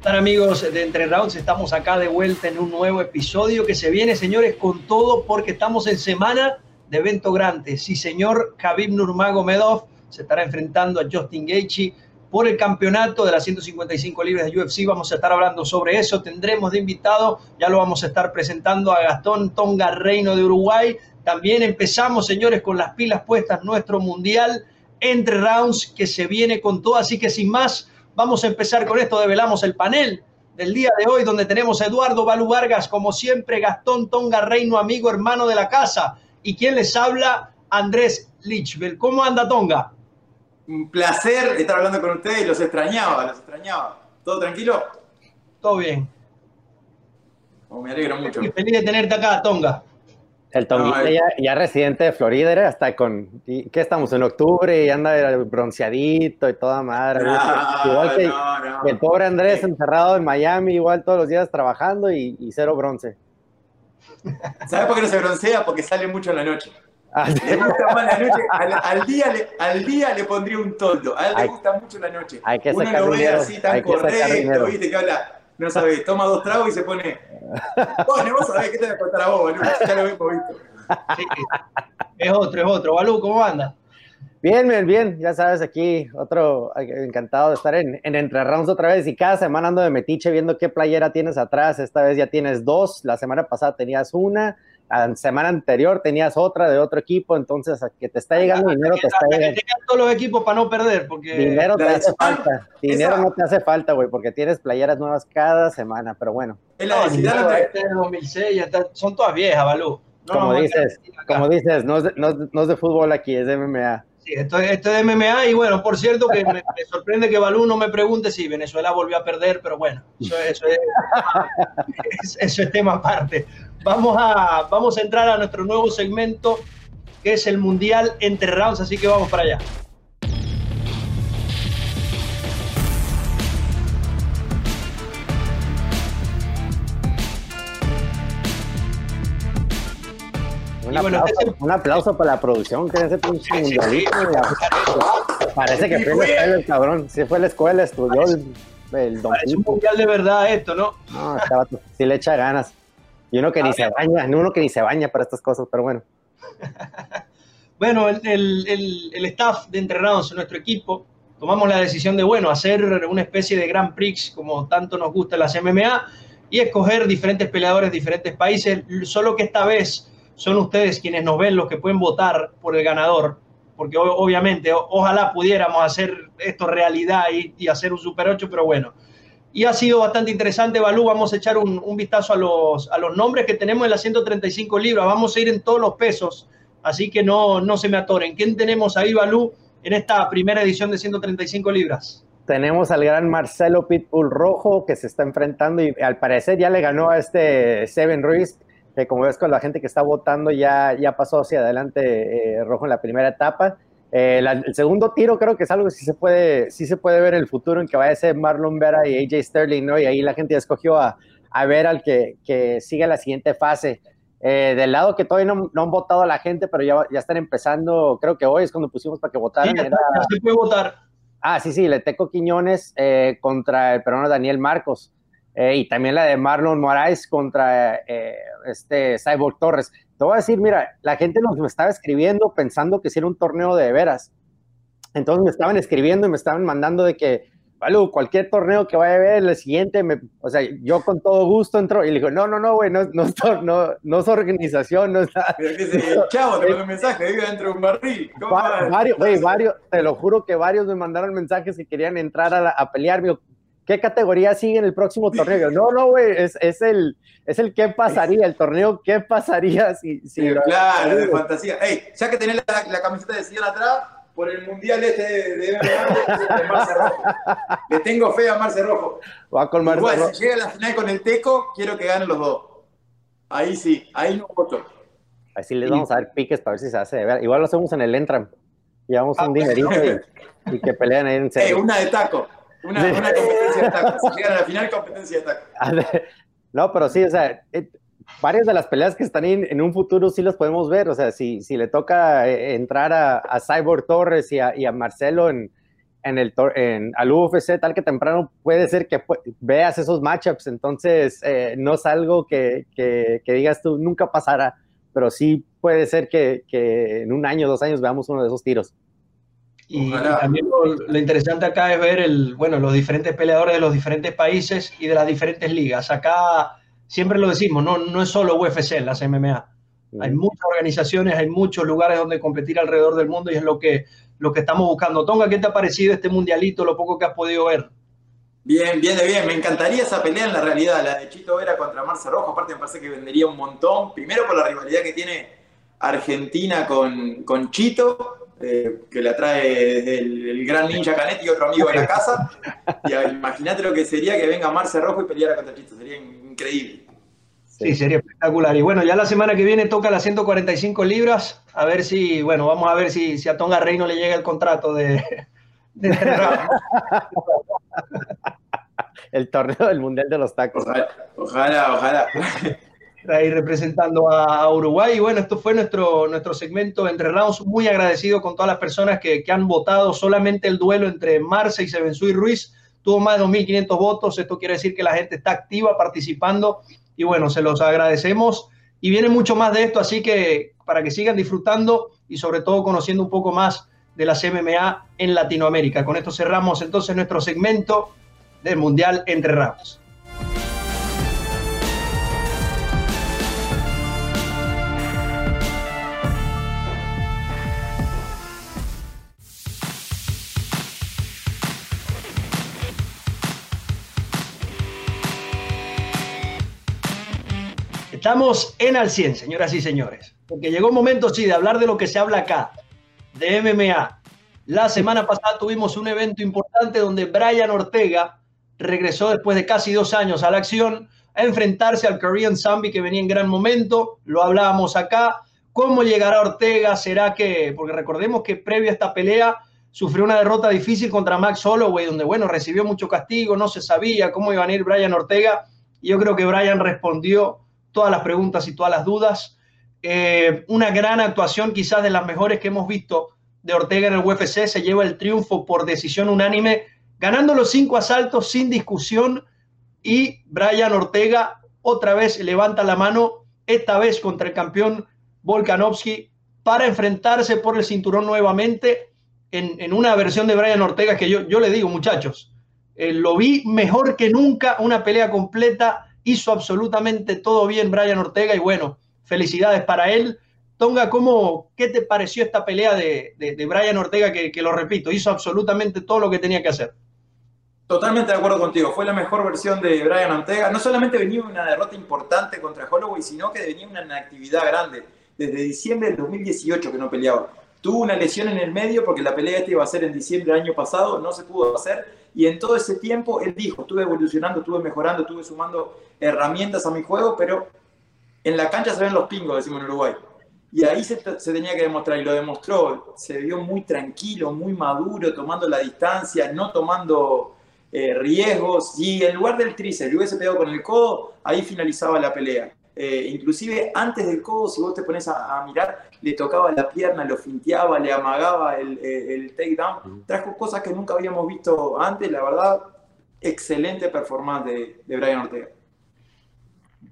están amigos de Entre Rounds? Estamos acá de vuelta en un nuevo episodio que se viene, señores, con todo porque estamos en semana de evento grande. Sí, señor, Khabib Nurmagomedov se estará enfrentando a Justin Gaethje por el campeonato de las 155 libras de UFC. Vamos a estar hablando sobre eso. Tendremos de invitado, ya lo vamos a estar presentando a Gastón Tonga Reino de Uruguay. También empezamos, señores, con las pilas puestas, nuestro mundial entre rounds que se viene con todo. Así que sin más, vamos a empezar con esto. Develamos el panel del día de hoy, donde tenemos a Eduardo Balú Vargas, como siempre, Gastón Tonga Reino, amigo, hermano de la casa. Y quien les habla, Andrés Lichbel. ¿Cómo anda Tonga? Un placer estar hablando con ustedes, los extrañaba, los extrañaba. ¿Todo tranquilo? Todo bien. Oh, me alegro mucho. Feliz de tenerte acá, Tonga. El Tonguita ya, ya, residente de Florida, era hasta con, ¿qué estamos? En octubre y anda bronceadito y toda madre. igual que no, no. el pobre Andrés encerrado en Miami, igual todos los días trabajando y, y cero bronce. ¿Sabes por qué no se broncea? Porque sale mucho en la noche. Ah, le gusta más la noche, al, al, día le, al día le pondría un toldo, a él le gusta mucho la noche. Hay que Uno lo ve así tan correcto, viste que habla, no sabes, toma dos tragos y se pone, bueno, vos sabés qué te voy a contar a vos, Balú, ya lo hemos visto. Sí, es otro, es otro. Balú, ¿cómo anda? Bien, bien, bien, ya sabes, aquí otro, encantado de estar en, en Entre Rounds otra vez y cada semana ando de metiche viendo qué playera tienes atrás, esta vez ya tienes dos, la semana pasada tenías una, la semana anterior tenías otra de otro equipo, entonces a que te está llegando dinero, te está llegando. Que todos los equipos para no perder, porque... Dinero te hace falta, dinero no te hace falta, güey, porque tienes playeras nuevas cada semana, pero bueno. Es la de este es 2006, ya está, son todas viejas, Balú. No, como dices, como dices, no es, de, no, no es de fútbol aquí, es de MMA. Sí, esto, esto es MMA y bueno, por cierto que me, me, sorprende que Balú no me pregunte si Venezuela volvió a perder, pero bueno, eso, eso, es, eso es tema aparte. Vamos a, vamos a entrar a nuestro nuevo segmento que es el Mundial entre rounds, así que vamos para allá. Un aplauso, un aplauso, para la producción que ese pinche mundialito. Parece que fue la escuela el cabrón. Si fue a la escuela, estudió el, el don Parece un mundial de verdad esto, ¿no? No, estaba, sí le echa ganas. Y uno que ni se baña, uno que ni se baña para estas cosas, pero bueno. bueno, el, el, el, staff de entrenados en nuestro equipo tomamos la decisión de, bueno, hacer una especie de Grand Prix como tanto nos gusta las MMA y escoger diferentes peleadores de diferentes países, solo que esta vez son ustedes quienes nos ven los que pueden votar por el ganador, porque obviamente ojalá pudiéramos hacer esto realidad y, y hacer un Super 8, pero bueno, y ha sido bastante interesante, Balú. Vamos a echar un, un, vistazo a los, a los nombres que tenemos en las 135 libras. Vamos a ir en todos los pesos, así que no, no se me atoren. ¿Quién tenemos ahí, Balú, en esta primera edición de 135 libras? Tenemos al gran Marcelo Pitbull Rojo que se está enfrentando y al parecer ya le ganó a este Seven Ruiz, que como ves con la gente que está votando ya, ya pasó hacia adelante eh, Rojo en la primera etapa. Eh, la, el segundo tiro creo que es algo que sí se puede, sí se puede ver en el futuro en que vaya a ser Marlon Vera y AJ Sterling, ¿no? Y ahí la gente ya escogió a, a ver al que, que sigue la siguiente fase. Eh, del lado que todavía no, no, han votado a la gente, pero ya, ya están empezando, creo que hoy es cuando pusimos para que votaran. Sí, ya, era... ya se puede votar. Ah, sí, sí, Leteco Quiñones eh, contra el peruano Daniel Marcos. Eh, y también la de Marlon Moraes contra este Cyborg Torres te voy a decir, mira, la gente nos me estaba escribiendo pensando que si era un torneo de veras. Entonces me estaban escribiendo y me estaban mandando de que, Balú, cualquier torneo que vaya a ver, el siguiente, me, o sea, yo con todo gusto entro y le digo, no, no, no, güey, no, no, no, no es organización, no. Pero que se, chavo, te mandó un mensaje, vive dentro de un barril. Va, varios, güey, varios, te lo juro que varios me mandaron mensajes que querían entrar a, la, a pelear, me ¿qué categoría sigue en el próximo torneo? No, no, güey, es, es, el, es el qué pasaría, el torneo qué pasaría si... si claro, de fantasía. Ey, ya que tenés la, la camiseta de Sillón atrás, por el mundial este de, de, de Marce Rojo. Le tengo fe a Marce Rojo. Va con Marce Igual, Rojo. si llega a la final con el Teco, quiero que ganen los dos. Ahí sí, ahí no voto. Así les vamos a dar piques para ver si se hace. Igual lo hacemos en el Entram. Llevamos un dinerito y, y, que pelean ahí en serio. Una de taco. Una, sí. una, competencia de tacos. Si llegan a la final, competencia de tacos. No, pero sí, o sea, eh, varias de las peleas que están en, en, un futuro sí las podemos ver. O sea, si, si le toca eh, entrar a, a Cyborg Torres y a, y a Marcelo en, en el en, al UFC tal que temprano puede ser que veas esos matchups, entonces eh, no es algo que, que, digas tú nunca pasará, pero sí puede ser que, que, en un año, dos años veamos uno de esos tiros. Y, también lo, interesante acá es ver el, bueno, los diferentes peleadores de los diferentes países y de las diferentes ligas. Acá siempre lo decimos, no, no es solo UFC, las MMA. Hay muchas organizaciones, hay muchos lugares donde competir alrededor del mundo y es lo que lo que estamos buscando. Tonga, ¿qué te ha parecido este mundialito, lo poco que has podido ver? Bien, bien, bien. Me encantaría esa pelea en la realidad, la de Chito Vera contra Marce Rojo. Aparte, me parece que vendería un montón. Primero por la rivalidad que tiene Argentina con, con Chito, eh, que la trae desde el, gran ninja Canetti y otro amigo de la casa. Y imagínate lo que sería que venga Marce Rojo y peleara contra Chito. Sería increíble. Sí, sería espectacular. Y bueno, ya la semana que viene toca las 145 libras. A ver si, bueno, vamos a ver si, si a Tonga Rey no le llega el contrato de, el torneo del Mundial de los Tacos. Ojalá, ojalá. Ahí representando a, Uruguay. Y bueno, esto fue nuestro, nuestro segmento entre rounds. Muy agradecido con todas las personas que, que han votado. Solamente el duelo entre Marce y Sebenzú y Ruiz tuvo más de 2.500 votos. Esto quiere decir que la gente está activa participando y bueno, se los agradecemos. Y viene mucho más de esto, así que para que sigan disfrutando y sobre todo conociendo un poco más de las MMA en Latinoamérica. Con esto cerramos entonces nuestro segmento del Mundial Entre Ramos. Estamos en al 100, señoras y señores, porque llegó un momento, sí, de hablar de lo que se habla acá, de MMA. La semana pasada tuvimos un evento importante donde Brian Ortega regresó después de casi dos años a la acción a enfrentarse al Korean Zombie que venía en gran momento. Lo hablábamos acá. ¿Cómo llegará Ortega? ¿Será que, porque recordemos que previo a esta pelea sufrió una derrota difícil contra Max Holloway, donde, bueno, recibió mucho castigo, no se sabía cómo iba a ir Brian Ortega. Y yo creo que Brian respondió todas las preguntas y todas las dudas. Eh, una gran actuación, quizás de las mejores que hemos visto de Ortega en el UFC. Se lleva el triunfo por decisión unánime, ganando los cinco asaltos sin discusión. Y Brian Ortega otra vez levanta la mano, esta vez contra el campeón Volkanovski, para enfrentarse por el cinturón nuevamente en, una versión de Brian Ortega que yo, yo le digo, muchachos, eh, lo vi mejor que nunca, una pelea completa hizo absolutamente todo bien Brian Ortega y bueno, felicidades para él. Tonga, ¿cómo, ¿qué te pareció esta pelea de, de, Brian Ortega que, que, lo repito, hizo absolutamente todo lo que tenía que hacer? Totalmente de acuerdo contigo, fue la mejor versión de Brian Ortega. No solamente venía una derrota importante contra Holloway, sino que venía una actividad grande. Desde diciembre del 2018 que no peleaba. Tuvo una lesión en el medio porque la pelea esta iba a ser en diciembre del año pasado, no se pudo hacer y en todo ese tiempo él dijo, estuve evolucionando, estuve mejorando, estuve sumando herramientas a mi juego, pero en la cancha se ven los pingos, decimos en Uruguay. Y ahí se, tenía que demostrar, y lo demostró. Se vio muy tranquilo, muy maduro, tomando la distancia, no tomando eh, riesgos. Y en lugar del tríceps, hubiese pegado con el codo, ahí finalizaba la pelea. Eh, inclusive antes del codo, si vos te pones a, mirar, le tocaba la pierna, lo finteaba, le amagaba el, el, takedown. Trajo cosas que nunca habíamos visto antes, la verdad, excelente performance de, de Brian Ortega.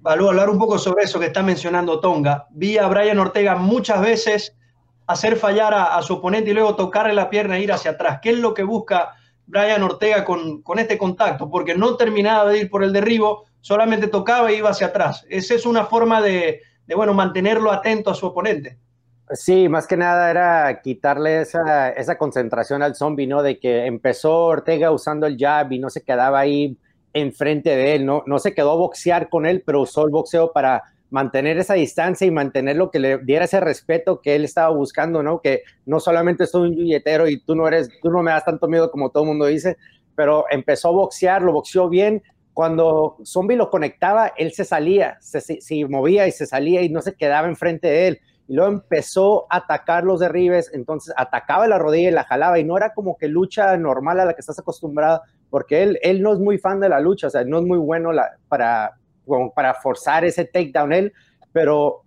Valú, hablar un poco sobre eso que está mencionando Tonga. Vi a Brian Ortega muchas veces hacer fallar a, su oponente y luego tocarle la pierna e ir hacia atrás. ¿Qué es lo que busca Brian Ortega con, con este contacto? Porque no terminaba de ir por el derribo, solamente tocaba e iba hacia atrás. Esa es una forma de, bueno, mantenerlo atento a su oponente. Sí, más que nada era quitarle esa, concentración al zombie, ¿no? De que empezó Ortega usando el jab y no se quedaba ahí enfrente de él, ¿no? No se quedó a boxear con él, pero usó el boxeo para mantener esa distancia y mantener lo que le diera ese respeto que él estaba buscando, ¿no? Que no solamente soy un billetero y tú no eres, tú no me das tanto miedo como todo el mundo dice, pero empezó a boxear, lo boxeó bien, cuando Zombie lo conectaba, él se salía, se, movía y se salía y no se quedaba enfrente de él. Y luego empezó a atacar los derribes, entonces atacaba la rodilla y la jalaba y no era como que lucha normal a la que estás acostumbrado, porque él, él no es muy fan de la lucha, o sea, no es muy bueno para, para forzar ese takedown él, pero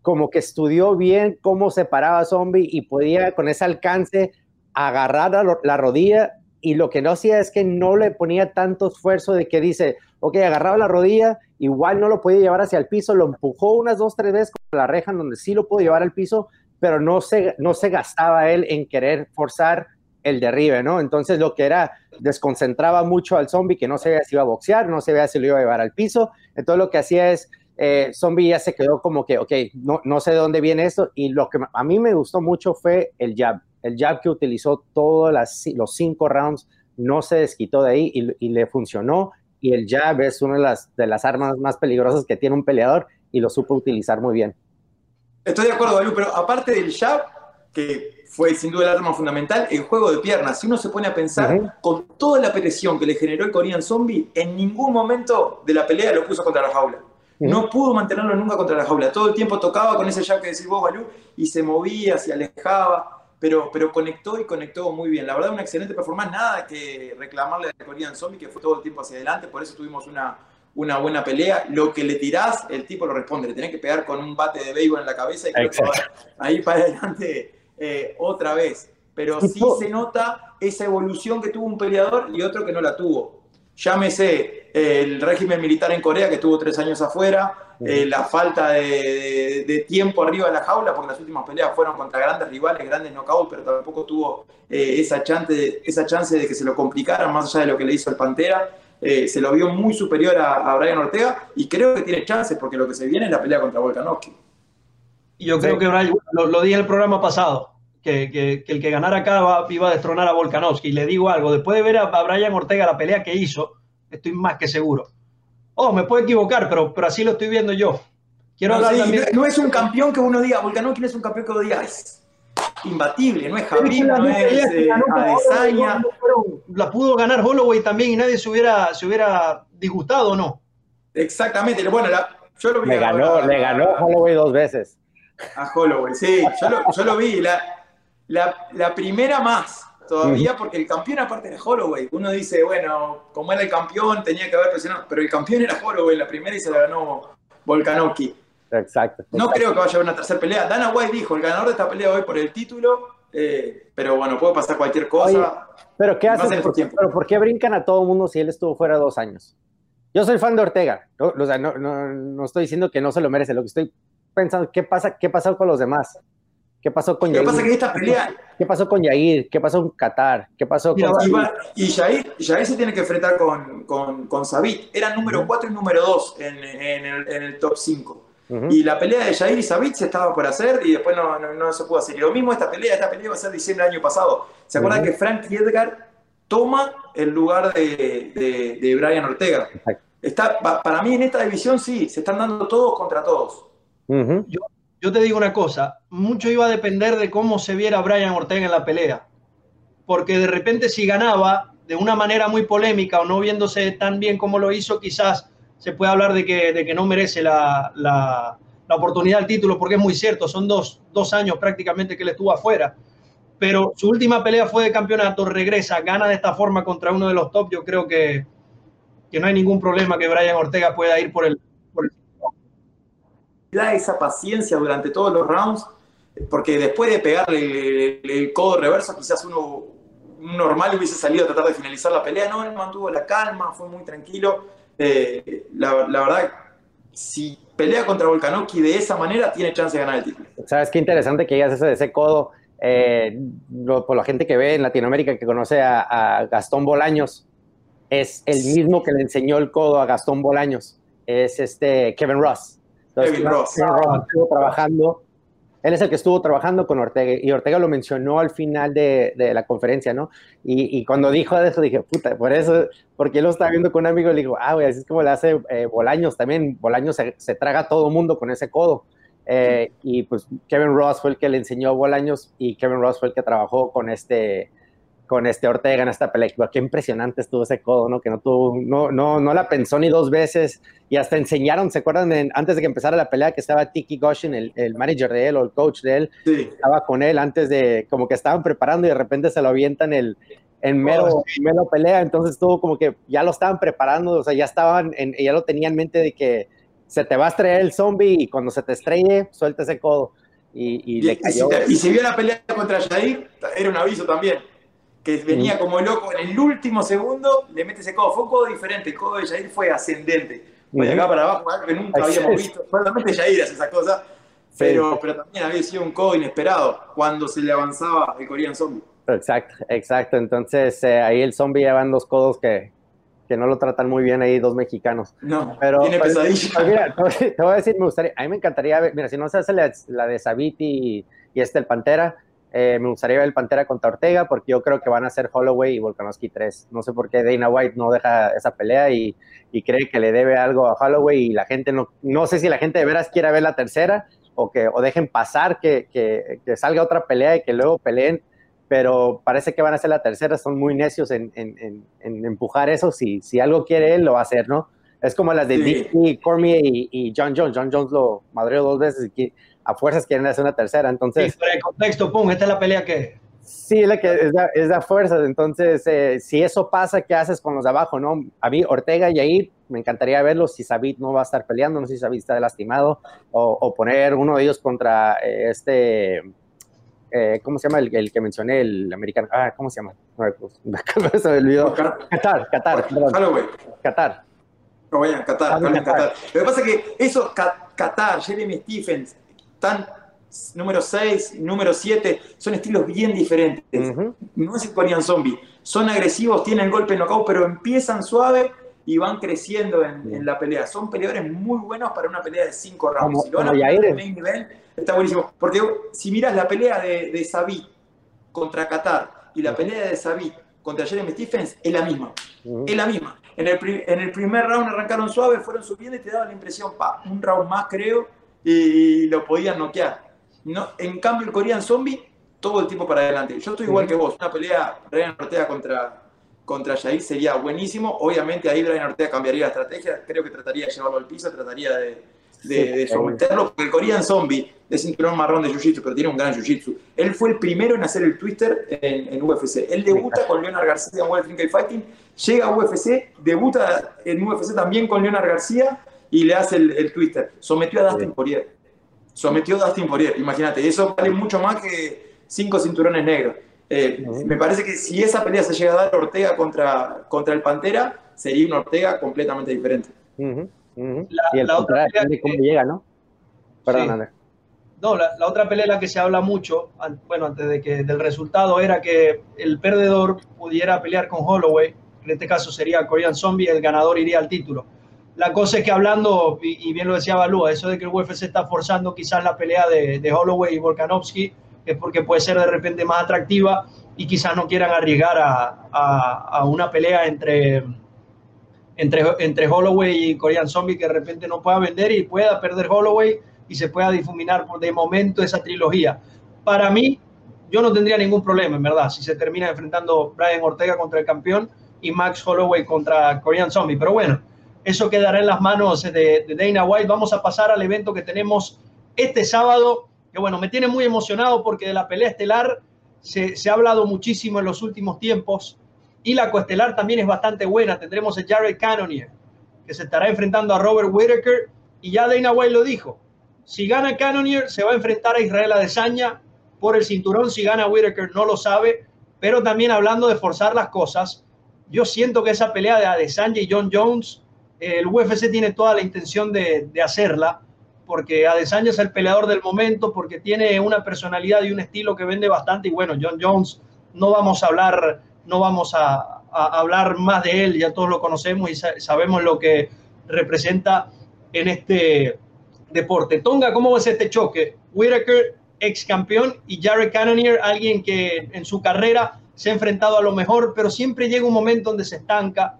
como que estudió bien cómo separaba a Zombie y podía con ese alcance agarrar la rodilla y lo que no hacía es que no le ponía tanto esfuerzo de que dice, ok, agarraba la rodilla, igual no lo podía llevar hacia el piso, lo empujó unas dos, tres veces con la reja donde sí lo pudo llevar al piso, pero no se, no se gastaba él en querer forzar el derribe, ¿no? Entonces lo que era, desconcentraba mucho al zombie que no se veía si iba a boxear, no se veía si lo iba a llevar al piso, entonces lo que hacía es, eh, zombie ya se quedó como que, ok, no, no sé de dónde viene esto, y lo que a mí me gustó mucho fue el jab, el jab que utilizó todos los cinco rounds, no se desquitó de ahí y, le funcionó, y el jab es una de las, de las armas más peligrosas que tiene un peleador, y lo supo utilizar muy bien. Estoy de acuerdo, Balú, pero aparte del jab, que fue sin duda el arma fundamental, el juego de piernas. Si uno se pone a pensar, con toda la presión que le generó el Korean Zombie, en ningún momento de la pelea lo puso contra la jaula. No pudo mantenerlo nunca contra la jaula. Todo el tiempo tocaba con ese jab que decís vos, Balú, y se movía, se alejaba, pero, pero conectó y conectó muy bien. La verdad, una excelente performance. Nada que reclamarle al Korean Zombie, que fue todo el tiempo hacia adelante. Por eso tuvimos una, una buena pelea. Lo que le tirás, el tipo lo responde. Le tenés que pegar con un bate de béisbol en la cabeza y creo que ahí para adelante eh, otra vez. Pero sí se nota esa evolución que tuvo un peleador y otro que no la tuvo. Llámese eh, el régimen militar en Corea, que estuvo tres años afuera, eh, la falta de, tiempo arriba de la jaula, porque las últimas peleas fueron contra grandes rivales, grandes knockouts, pero tampoco tuvo esa, chance, esa chance de que se lo complicaran más allá de lo que le hizo el Pantera. se lo vio muy superior a, Brian Ortega y creo que tiene chances porque lo que se viene es la pelea contra Volkanovski. Yo creo que Brian, lo, dije en el programa pasado, que, el que ganara acá iba a destronar a Volkanovski. Y le digo algo, después de ver a, Brian Ortega la pelea que hizo, estoy más que seguro. Oh, me puedo equivocar, pero, pero así lo estoy viendo yo. Quiero no, hablar también... no, es un campeón que uno diga, Volkanovski no es un campeón que uno diga, es imbatible, no es Javier, no es eh, Adesanya. La pudo ganar Holloway también y nadie se hubiera, se hubiera disgustado, ¿no? Exactamente, bueno, yo lo vi. Le ganó, le ganó Holloway dos veces. A Holloway, sí, yo lo, vi. La, primera más todavía, porque el campeón aparte era Holloway. Uno dice, bueno, como era el campeón, tenía que haber presionado, pero el campeón era Holloway la primera y se la ganó Volkanovski. Exacto. No creo que vaya a haber una tercera pelea. Dana White dijo, el ganador de esta pelea hoy por el título, eh, pero bueno, puede pasar cualquier cosa. pero ¿qué hacen? ¿Por, pero ¿por qué brincan a todo el mundo si él estuvo fuera dos años? Yo soy fan de Ortega. O sea, no, no, estoy diciendo que no se lo merece. Lo que estoy pensando, ¿qué pasa? ¿Qué pasó con los demás? ¿Qué pasó con ¿Qué Pasa que esta pelea... ¿Qué pasó con Yair? ¿Qué pasó con Qatar? ¿Qué pasó con... Y, Yair, se tiene que enfrentar con, con, con Sabit. Era número 4 y número 2 en, en, el, en, el, top 5. Y la pelea de Jair y Sabit se estaba por hacer y después no, no, se pudo hacer. Y lo mismo esta pelea, esta pelea va a ser diciembre del año pasado. ¿Se acuerdan que Frank Edgar toma el lugar de, de, de Brian Ortega? Está, para mí en esta división sí, se están dando todos contra todos yo, yo, te digo una cosa, mucho iba a depender de cómo se viera Brian Ortega en la pelea, porque de repente si ganaba de una manera muy polémica o no viéndose tan bien como lo hizo, quizás se puede hablar de que, de que no merece la, la, oportunidad del título, porque es muy cierto, son dos, dos años prácticamente que él estuvo afuera. Pero su última pelea fue de campeonato, regresa, gana de esta forma contra uno de los top, yo creo que, que no hay ningún problema que Brian Ortega pueda ir por el, da esa paciencia durante todos los rounds, porque después de pegarle el, codo reverso, quizás uno normal hubiese salido a tratar de finalizar la pelea. No, él mantuvo la calma, fue muy tranquilo. Eh, la, verdad, si pelea contra Volkanovski de esa manera, tiene chance de ganar el título. ¿Sabes qué interesante que digas eso ese codo? Eh, por la gente que ve en Latinoamérica que conoce a, a Gastón Bolaños, es el mismo que le enseñó el codo a Gastón Bolaños. Es este Kevin Ross estuvo trabajando, él es el que estuvo trabajando con Ortega y Ortega lo mencionó al final de, la conferencia, ¿no? Y, cuando dijo eso dije, puta, por eso, porque él lo estaba viendo con un amigo y le digo, ah, güey, así es como le hace eh, Bolaños también, Bolaños se, traga a todo mundo con ese codo. Eh, y pues Kevin Ross fue el que le enseñó a Bolaños y Kevin Ross fue el que trabajó con este, con este Ortega en esta película. Qué impresionante estuvo ese codo, ¿no? Que no tuvo, no, no, no la pensó ni dos veces y hasta enseñaron, ¿se acuerdan? antes de que empezara la pelea que estaba Tiki Goshin, el, el, manager de él o el coach de él, estaba con él antes de, como que estaban preparando y de repente se lo avientan el, en mero, oh, mero pelea, entonces estuvo como que ya lo estaban preparando, o sea, ya estaban, en, ya lo tenían en mente de que se te va a estrellar el zombie y cuando se te estrelle, suelta ese codo. Y, y, le cayó. Y si, y si vio la pelea contra Jair, era un aviso también que venía como loco en el último segundo, le mete ese codo. Fue un codo diferente, el codo de Jair fue ascendente. de acá para abajo, algo que nunca habíamos visto. Solamente Jair hace esa cosa, pero, pero también había sido un codo inesperado cuando se le avanzaba el Korean Zombie. Exacto, exacto. Entonces eh, ahí el zombie llevan dos codos que, que no lo tratan muy bien ahí dos mexicanos. No, pero, tiene pues, pesadilla. mira, te voy a decir, me gustaría, a mí me encantaría ver, mira, si no se hace la, la de Sabiti y, y, este el Pantera, eh, me gustaría ver el Pantera contra Ortega porque yo creo que van a ser Holloway y Volkanovski 3. No sé por qué Dana White no deja esa pelea y, y, cree que le debe algo a Holloway y la gente no, no sé si la gente de veras quiera ver la tercera o que o dejen pasar que, que, que salga otra pelea y que luego peleen pero parece que van a ser la tercera, son muy necios en, en, en, empujar eso, si, si algo quiere él, lo va a hacer, ¿no? Es como las de sí. Dicky, Cormier y, y, John Jones. John Jones lo madreó dos veces y a fuerzas quieren hacer una tercera, entonces... Sí, pero el contexto, pum, esta es la pelea que... Sí, es, la que es, de, es de fuerzas, entonces eh, si eso pasa, ¿qué haces con los de abajo, no? A mí, Ortega y ahí me encantaría verlos si Sabit no va a estar peleando, no sé si Sabit está lastimado, o, o poner uno de ellos contra eh, este eh, ¿cómo se llama el, el, que mencioné, el americano? Ah, ¿cómo se llama? No, pues, se me olvidó. Qatar, Qatar. Qatar. No vayan, Qatar, Qatar. Qatar. Lo que pasa es que eso, Qatar, Jeremy Stephens, tan número 6, número 7, son estilos bien diferentes. Uh -huh. No es el Korean Zombie. Son agresivos, tienen golpe knockout, pero empiezan suave y van creciendo en, en, la pelea. Son peleadores muy buenos para una pelea de 5 rounds. Si lo van a en main event, está buenísimo. Porque si miras la pelea de, de Sabit contra Qatar y la pelea de Sabit contra Jeremy Stephens, es la misma. Uh -huh. Es la misma. En el, en el, primer round arrancaron suave, fueron subiendo y te daba la impresión, pa, un round más creo, y lo podían noquear. No, en cambio, el Korean Zombie, todo el tiempo para adelante. Yo estoy igual que vos. Una pelea Ryan Ortega contra, contra Jair sería buenísimo. Obviamente ahí Brian Ortega cambiaría la estrategia. Creo que trataría de llevarlo al piso, trataría de, de, de someterlo, porque el Korean Zombie es cinturón marrón de Jiu-Jitsu, pero tiene un gran Jiu-Jitsu. Él fue el primero en hacer el twister en, en UFC. Él debuta con Leonard García en World Fighting, llega a UFC, debuta en UFC también con Leonard García y le hace el, el twister. Sometió a Dustin sí. Poirier. Sometió a Dustin Poirier, imagínate. Eso vale mucho más que cinco cinturones negros. Eh. Me parece que si esa pelea se llega a dar Ortega contra, contra el Pantera, sería un Ortega completamente diferente. Uh -huh. Uh -huh. La, y el la otra pelea cómo llega, ¿no? Perdón, sí. No, la, la, otra pelea la que se habla mucho, bueno, antes de que del resultado era que el perdedor pudiera pelear con Holloway, en este caso sería Korean Zombie, el ganador iría al título. La cosa es que hablando, y, bien lo decía Balúa, eso de que el UFC está forzando quizás la pelea de, de Holloway y Volkanovski, es porque puede ser de repente más atractiva y quizás no quieran arriesgar a, a, a una pelea entre, entre, entre Holloway y Korean Zombie que de repente no pueda vender y pueda perder Holloway y se pueda difuminar por de momento esa trilogía. Para mí, yo no tendría ningún problema, en verdad, si se termina enfrentando Brian Ortega contra el campeón y Max Holloway contra Korean Zombie. Pero bueno, eso quedará en las manos de, de Dana White. Vamos a pasar al evento que tenemos este sábado, que bueno, me tiene muy emocionado porque de la pelea estelar se, se ha hablado muchísimo en los últimos tiempos y la coestelar también es bastante buena. Tendremos a Jared Cannonier, que se estará enfrentando a Robert Whittaker y ya Dana White lo dijo si gana Cannonier, se va a enfrentar a Israel Adesanya por el cinturón. Si gana Whitaker, no lo sabe. Pero también hablando de forzar las cosas, yo siento que esa pelea de Adesanya y John Jones, el UFC tiene toda la intención de, de hacerla, porque Adesanya es el peleador del momento, porque tiene una personalidad y un estilo que vende bastante. Y bueno, John Jones, no vamos a hablar, no vamos a, hablar más de él, ya todos lo conocemos y sabemos lo que representa en este deporte. Tonga, ¿cómo ves este choque? Whitaker, ex campeón, y Jared Cannonier, alguien que en su carrera se ha enfrentado a lo mejor, pero siempre llega un momento donde se estanca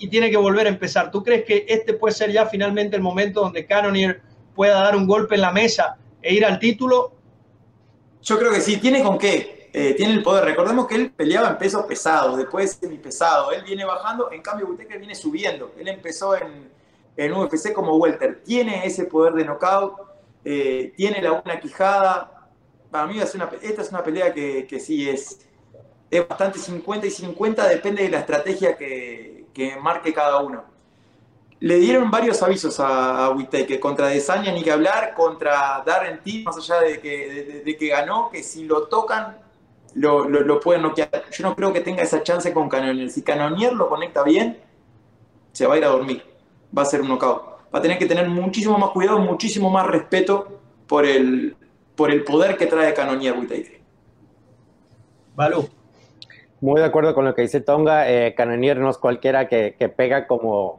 y tiene que volver a empezar. ¿Tú crees que este puede ser ya finalmente el momento donde Cannonier pueda dar un golpe en la mesa e ir al título? Yo creo que sí, tiene con qué. Eh, tiene el poder. Recordemos que él peleaba en pesos pesados, después semipesado. Él viene bajando, en cambio Whitaker viene subiendo. Él empezó en, en UFC como welter. Tiene ese poder de knockout, eh, tiene la buena quijada. Para mí es una, esta es una pelea que, que sí es, es bastante 50 y 50, depende de la estrategia que, que marque cada uno. Le dieron varios avisos a, a Whittaker, contra Desanya ni que hablar, contra Darren T, más allá de que, de que ganó, que si lo tocan lo, lo, pueden noquear. Yo no creo que tenga esa chance con Canonier. Si Canonier lo conecta bien, se va a ir a dormir. Va a ser un knockout. Va a tener que tener muchísimo más cuidado, muchísimo más respeto por el, por el poder que trae Canonier Whittaker. Balú. Muy de acuerdo con lo que dice Tonga. Eh, Canonier no es cualquiera que, que, pega como.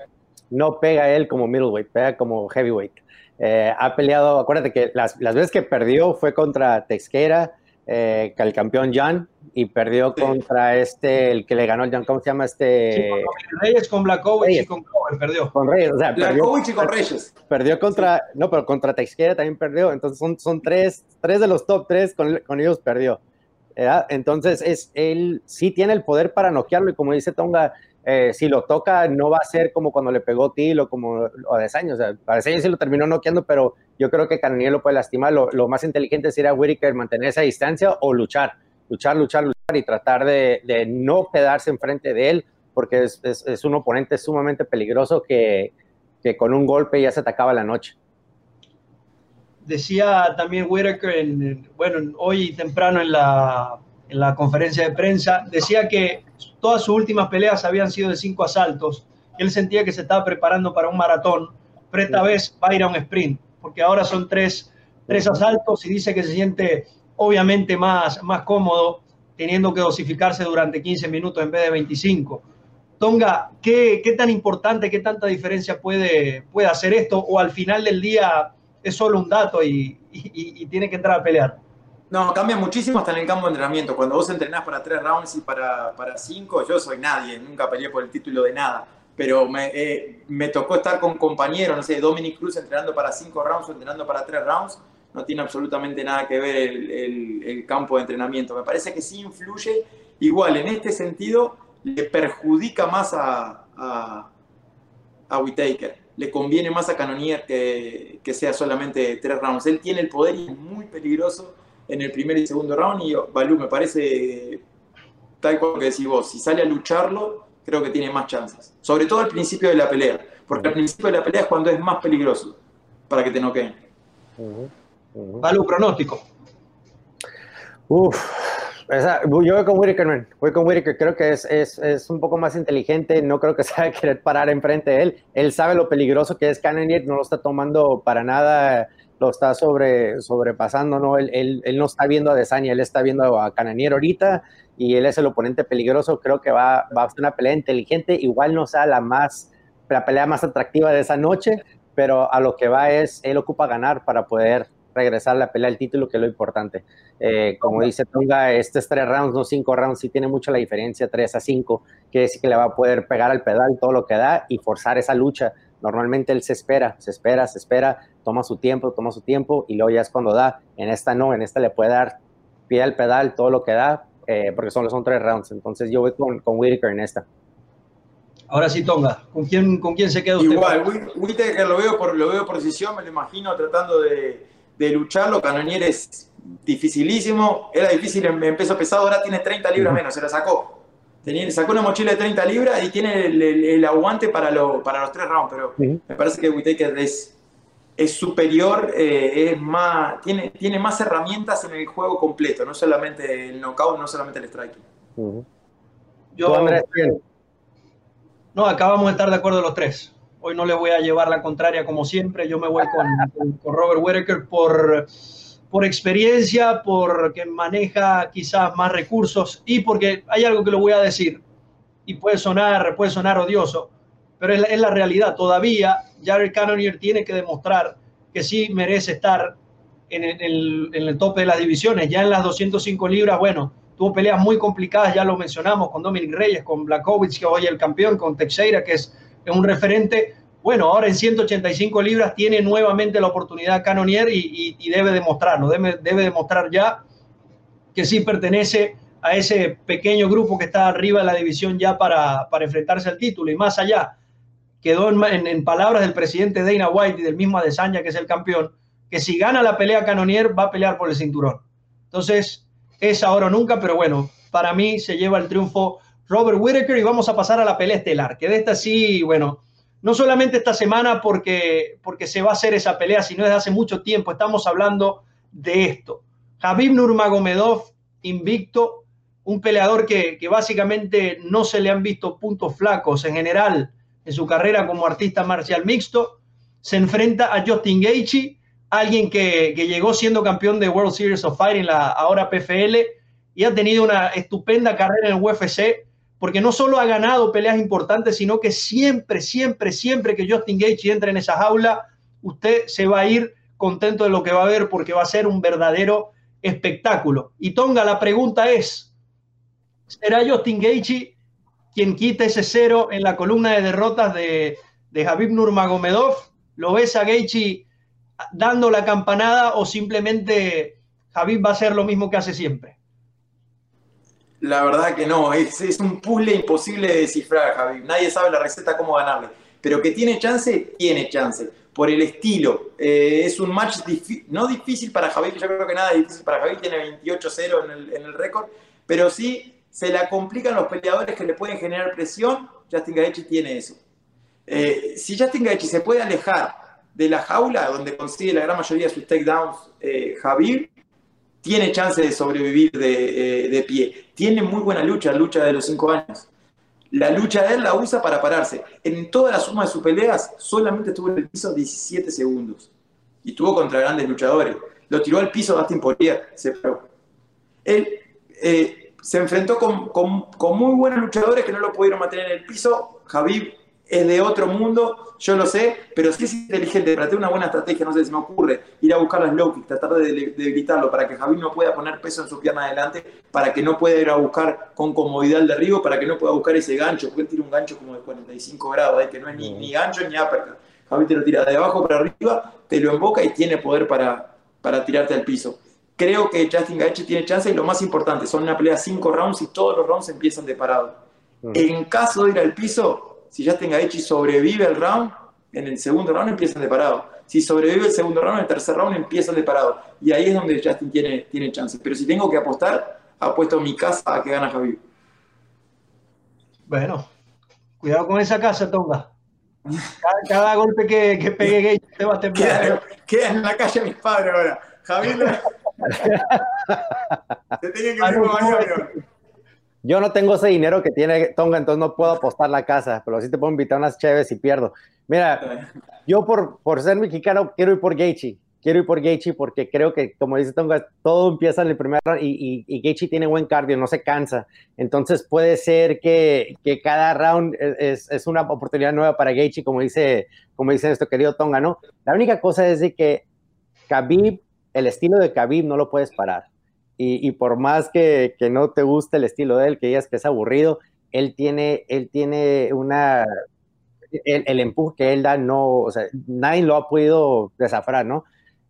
No pega él como middleweight, pega como heavyweight. Eh, ha peleado, acuérdate que las, las, veces que perdió fue contra Texquera, eh, el campeón Jan, y perdió contra este, el que le ganó el Jan, ¿cómo se llama este? Sí, con Reyes, con Blackovich y con Cover, perdió. Con Reyes, o sea, perdió, y con Reyes. Perdió contra, no, pero contra Texquera también perdió, entonces son, son tres, tres de los top tres con, con ellos perdió. Entonces, es, él sí tiene el poder para noquearlo y como dice Tonga, eh, si lo toca, no va a ser como cuando le pegó Tilo, como o Adesanya. O sea, Adesanya sí lo terminó noqueando, pero yo creo que Cannonier lo puede lastimar. Lo, más inteligente sería Whitaker mantener esa distancia o luchar, luchar, luchar, luchar y tratar de, no quedarse enfrente de él, porque es, un oponente sumamente peligroso que, con un golpe ya se te acaba la noche. Decía también Whitaker, en, bueno, hoy temprano en la, en la conferencia de prensa, decía que todas sus últimas peleas habían sido de cinco asaltos. Él sentía que se estaba preparando para un maratón, pero esta vez va a ir a un sprint, porque ahora son tres, tres asaltos y dice que se siente obviamente más, más cómodo teniendo que dosificarse durante 15 minutos en vez de 25. Tonga, ¿qué, qué tan importante, qué tanta diferencia puede, puede hacer esto? ¿O al final del día es solo un dato y, tiene que entrar a pelear? No, cambia muchísimo hasta en el campo de entrenamiento. Cuando vos entrenás para tres rounds y para, para cinco, yo soy nadie, nunca peleé por el título de nada. Pero me, eh, me tocó estar con compañeros, no sé, Dominic Cruz entrenando para cinco rounds o entrenando para tres rounds. No tiene absolutamente nada que ver el, el, el campo de entrenamiento. Me parece que sí influye. Igual, en este sentido, le perjudica más a, a, a Whitaker. Le conviene más a Canonier que, que sea solamente tres rounds. Él tiene el poder y es muy peligroso en el primer y segundo round y Balú me parece tal cual que decís vos, si sale a lucharlo, creo que tiene más chances. Sobre todo al principio de la pelea, porque al principio de la pelea es cuando es más peligroso para que te noqueen. Balú, pronóstico. Uf, esa, yo voy con Whitaker, voy con Whitaker, creo que es, es, es, un poco más inteligente, no creo que se vaya a querer parar enfrente de él, él sabe lo peligroso que es Cannonier, no lo está tomando para nada. Lo está sobre, sobrepasando, ¿no? Él, él, él, no está viendo a Desania, él está viendo a Cananier ahorita. Y él es el oponente peligroso, creo que va, va a ser una pelea inteligente, igual no sea la más, la pelea más atractiva de esa noche, pero a lo que va es, él ocupa ganar para poder regresar a la pelea del título, que es lo importante. Eh, como dice Tonga, estos tres rounds, no cinco rounds, sí tiene mucho la diferencia, tres a cinco, que es que le va a poder pegar al pedal todo lo que da y forzar esa lucha. Normalmente él se espera, se espera, se espera, toma su tiempo, toma su tiempo y luego ya es cuando da. En esta no, en esta le puede dar pie al pedal, todo lo que da, eh, porque solo son tres rounds. Entonces yo voy con, con Whitaker en esta. Ahora sí, Tonga, ¿con quién, con quién se queda usted? Igual, Whitaker lo veo por, lo veo por decisión, me lo imagino tratando de, de lucharlo. Canonier es dificilísimo, era difícil en, peso pesado, ahora tiene 30 libras menos, se la sacó. Tenía, sacó una mochila de 30 libras y tiene el, el, el aguante para, lo, para los tres rounds, pero uh -huh. me parece que Whitaker es, es superior, eh, es más, tiene, tiene más herramientas en el juego completo, no solamente el knockout, no solamente el striking. Uh -huh. Yo, Andrés, no, acabamos de estar de acuerdo los tres. Hoy no le voy a llevar la contraria como siempre. Yo me voy con, con, Robert Whittaker por, por experiencia, porque maneja quizás más recursos y porque hay algo que lo voy a decir y puede sonar, puede sonar odioso, pero es la, es la realidad. Todavía Jared Cannonier tiene que demostrar que sí merece estar en el, en el tope de las divisiones. Ya en las 205 libras, bueno, tuvo peleas muy complicadas, ya lo mencionamos, con Dominic Reyes, con Blackovich, que hoy es el campeón, con Teixeira, que es, un referente. Bueno, ahora en 185 libras tiene nuevamente la oportunidad Canonier y, debe demostrarlo, debe, demostrar ya que sí pertenece a ese pequeño grupo que está arriba de la división ya para, enfrentarse al título y más allá. Quedó en, en, en, palabras del presidente Dana White y del mismo Adesanya, que es el campeón, que si gana la pelea Canonier va a pelear por el cinturón. Entonces, es ahora o nunca, pero bueno, para mí se lleva el triunfo Robert Whittaker y vamos a pasar a la pelea estelar, que de esta sí, bueno, no solamente esta semana porque, porque se va a hacer esa pelea, sino desde hace mucho tiempo estamos hablando de esto. Habib Nurmagomedov, invicto, un peleador que, que, básicamente no se le han visto puntos flacos en general en su carrera como artista marcial mixto. Se enfrenta a Justin Gaethje, alguien que, que llegó siendo campeón de World Series of Fighting, la ahora PFL, y ha tenido una estupenda carrera en el UFC, porque no solo ha ganado peleas importantes, sino que siempre, siempre, siempre que Justin Gaethje entre en esa jaula, usted se va a ir contento de lo que va a ver, porque va a ser un verdadero espectáculo. Y Tonga, la pregunta es, ¿será Justin Gaethje quien quita ese cero en la columna de derrotas de, de Nurmagomedov? ¿Lo ves a Gaethje dando la campanada o simplemente Habib va a hacer lo mismo que hace siempre? La verdad que no, es, es un puzzle imposible de descifrar, Habib. Nadie sabe la receta cómo ganarle. Pero que tiene chance, tiene chance. Por el estilo. Eh, es un match no difícil para Javier, yo creo que nada es difícil para Javier, tiene 28-0 en el, en el récord, pero sí se la complican los peleadores que le pueden generar presión. Justin Gaethje tiene eso. Eh, si Justin Gaethje se puede alejar de la jaula, donde consigue la gran mayoría de sus takedowns, eh, Javier, tiene chance de sobrevivir de, eh, de, pie. Tiene muy buena lucha, lucha de los cinco años. La lucha de él la usa para pararse. En toda la suma de sus peleas, solamente estuvo en el piso 17 segundos. Y estuvo contra grandes luchadores. Lo tiró al piso Dustin Poirier, se paró. Él eh, se enfrentó con, con, con, muy buenos luchadores que no lo pudieron mantener en el piso. Javib es de otro mundo, yo lo sé, pero sí es inteligente, para tener una buena estrategia, no sé, si me ocurre ir a buscar las low kicks, tratar de debilitarlo para que Javi no pueda poner peso en su pierna adelante, para que no pueda ir a buscar con comodidad el derribo, para que no pueda buscar ese gancho, porque él tira un gancho como de 45 grados, ¿eh? que no es ni, ni gancho ni uppercut. Javi te lo tira de abajo para arriba, te lo emboca y tiene poder para, para tirarte al piso. Creo que Justin Gaethje tiene chance y lo más importante, son una pelea 5 rounds y todos los rounds empiezan de parado. En caso de ir al piso, si ya tenga y sobrevive el round, en el segundo round empiezan de parado. Si sobrevive el segundo round, en el tercer round empiezan de parado. Y ahí es donde Justin tiene, tiene chance. Pero si tengo que apostar, apuesto mi casa a que gana Javier. Bueno, cuidado con esa casa, Tonga. Cada, golpe que, que pegue Gage te va a temblar. Queda, en la calle mis padres ahora. Javier. se tiene que ir yo no tengo ese dinero que tiene Tonga, entonces no puedo apostar la casa, pero sí te puedo invitar unas chéves y pierdo. Mira, yo por, por ser mexicano quiero ir por Gaethje, quiero ir por Gaethje porque creo que, como dice Tonga, todo empieza en el primer round y, y, tiene buen cardio, no se cansa. Entonces puede ser que, que cada round es, es, una oportunidad nueva para Gaethje, como dice, como dice nuestro querido Tonga, ¿no? La única cosa es de que Khabib, el estilo de Khabib no lo puedes parar y, por más que, no te guste el estilo de él, que digas que es aburrido, él tiene, él tiene una, el, el, empuje que él da, no, o sea, nadie lo ha podido desafrar, ¿no?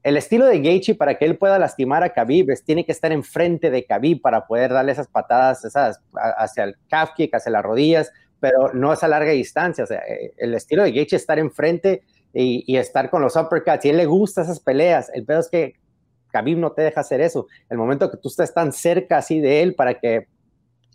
El estilo de Gaethje para que él pueda lastimar a Khabib es, tiene que estar enfrente de Khabib para poder darle esas patadas esas, hacia el calf kick, hacia las rodillas, pero no es a larga distancia. O sea, eh, el estilo de Gaethje es estar enfrente y, estar con los uppercuts. Y él le gusta esas peleas. El pedo es que Khabib no te deja hacer eso. El momento que tú estés tan cerca así de él para que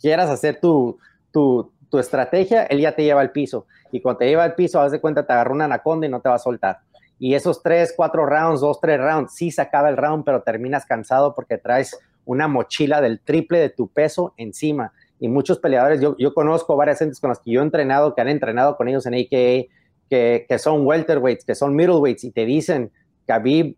quieras hacer tu, tu, tu estrategia, él ya te lleva al piso. Y cuando te lleva al piso, haz de cuenta, te agarra una anaconda y no te va a soltar. Y esos tres, cuatro rounds, dos, tres rounds, sí se acaba el round, pero terminas cansado porque traes una mochila del triple de tu peso encima. Y muchos peleadores, yo, yo conozco varias gentes con las que yo he entrenado, que han entrenado con ellos en AKA, que, que son welterweights, que son middleweights, y te dicen, Khabib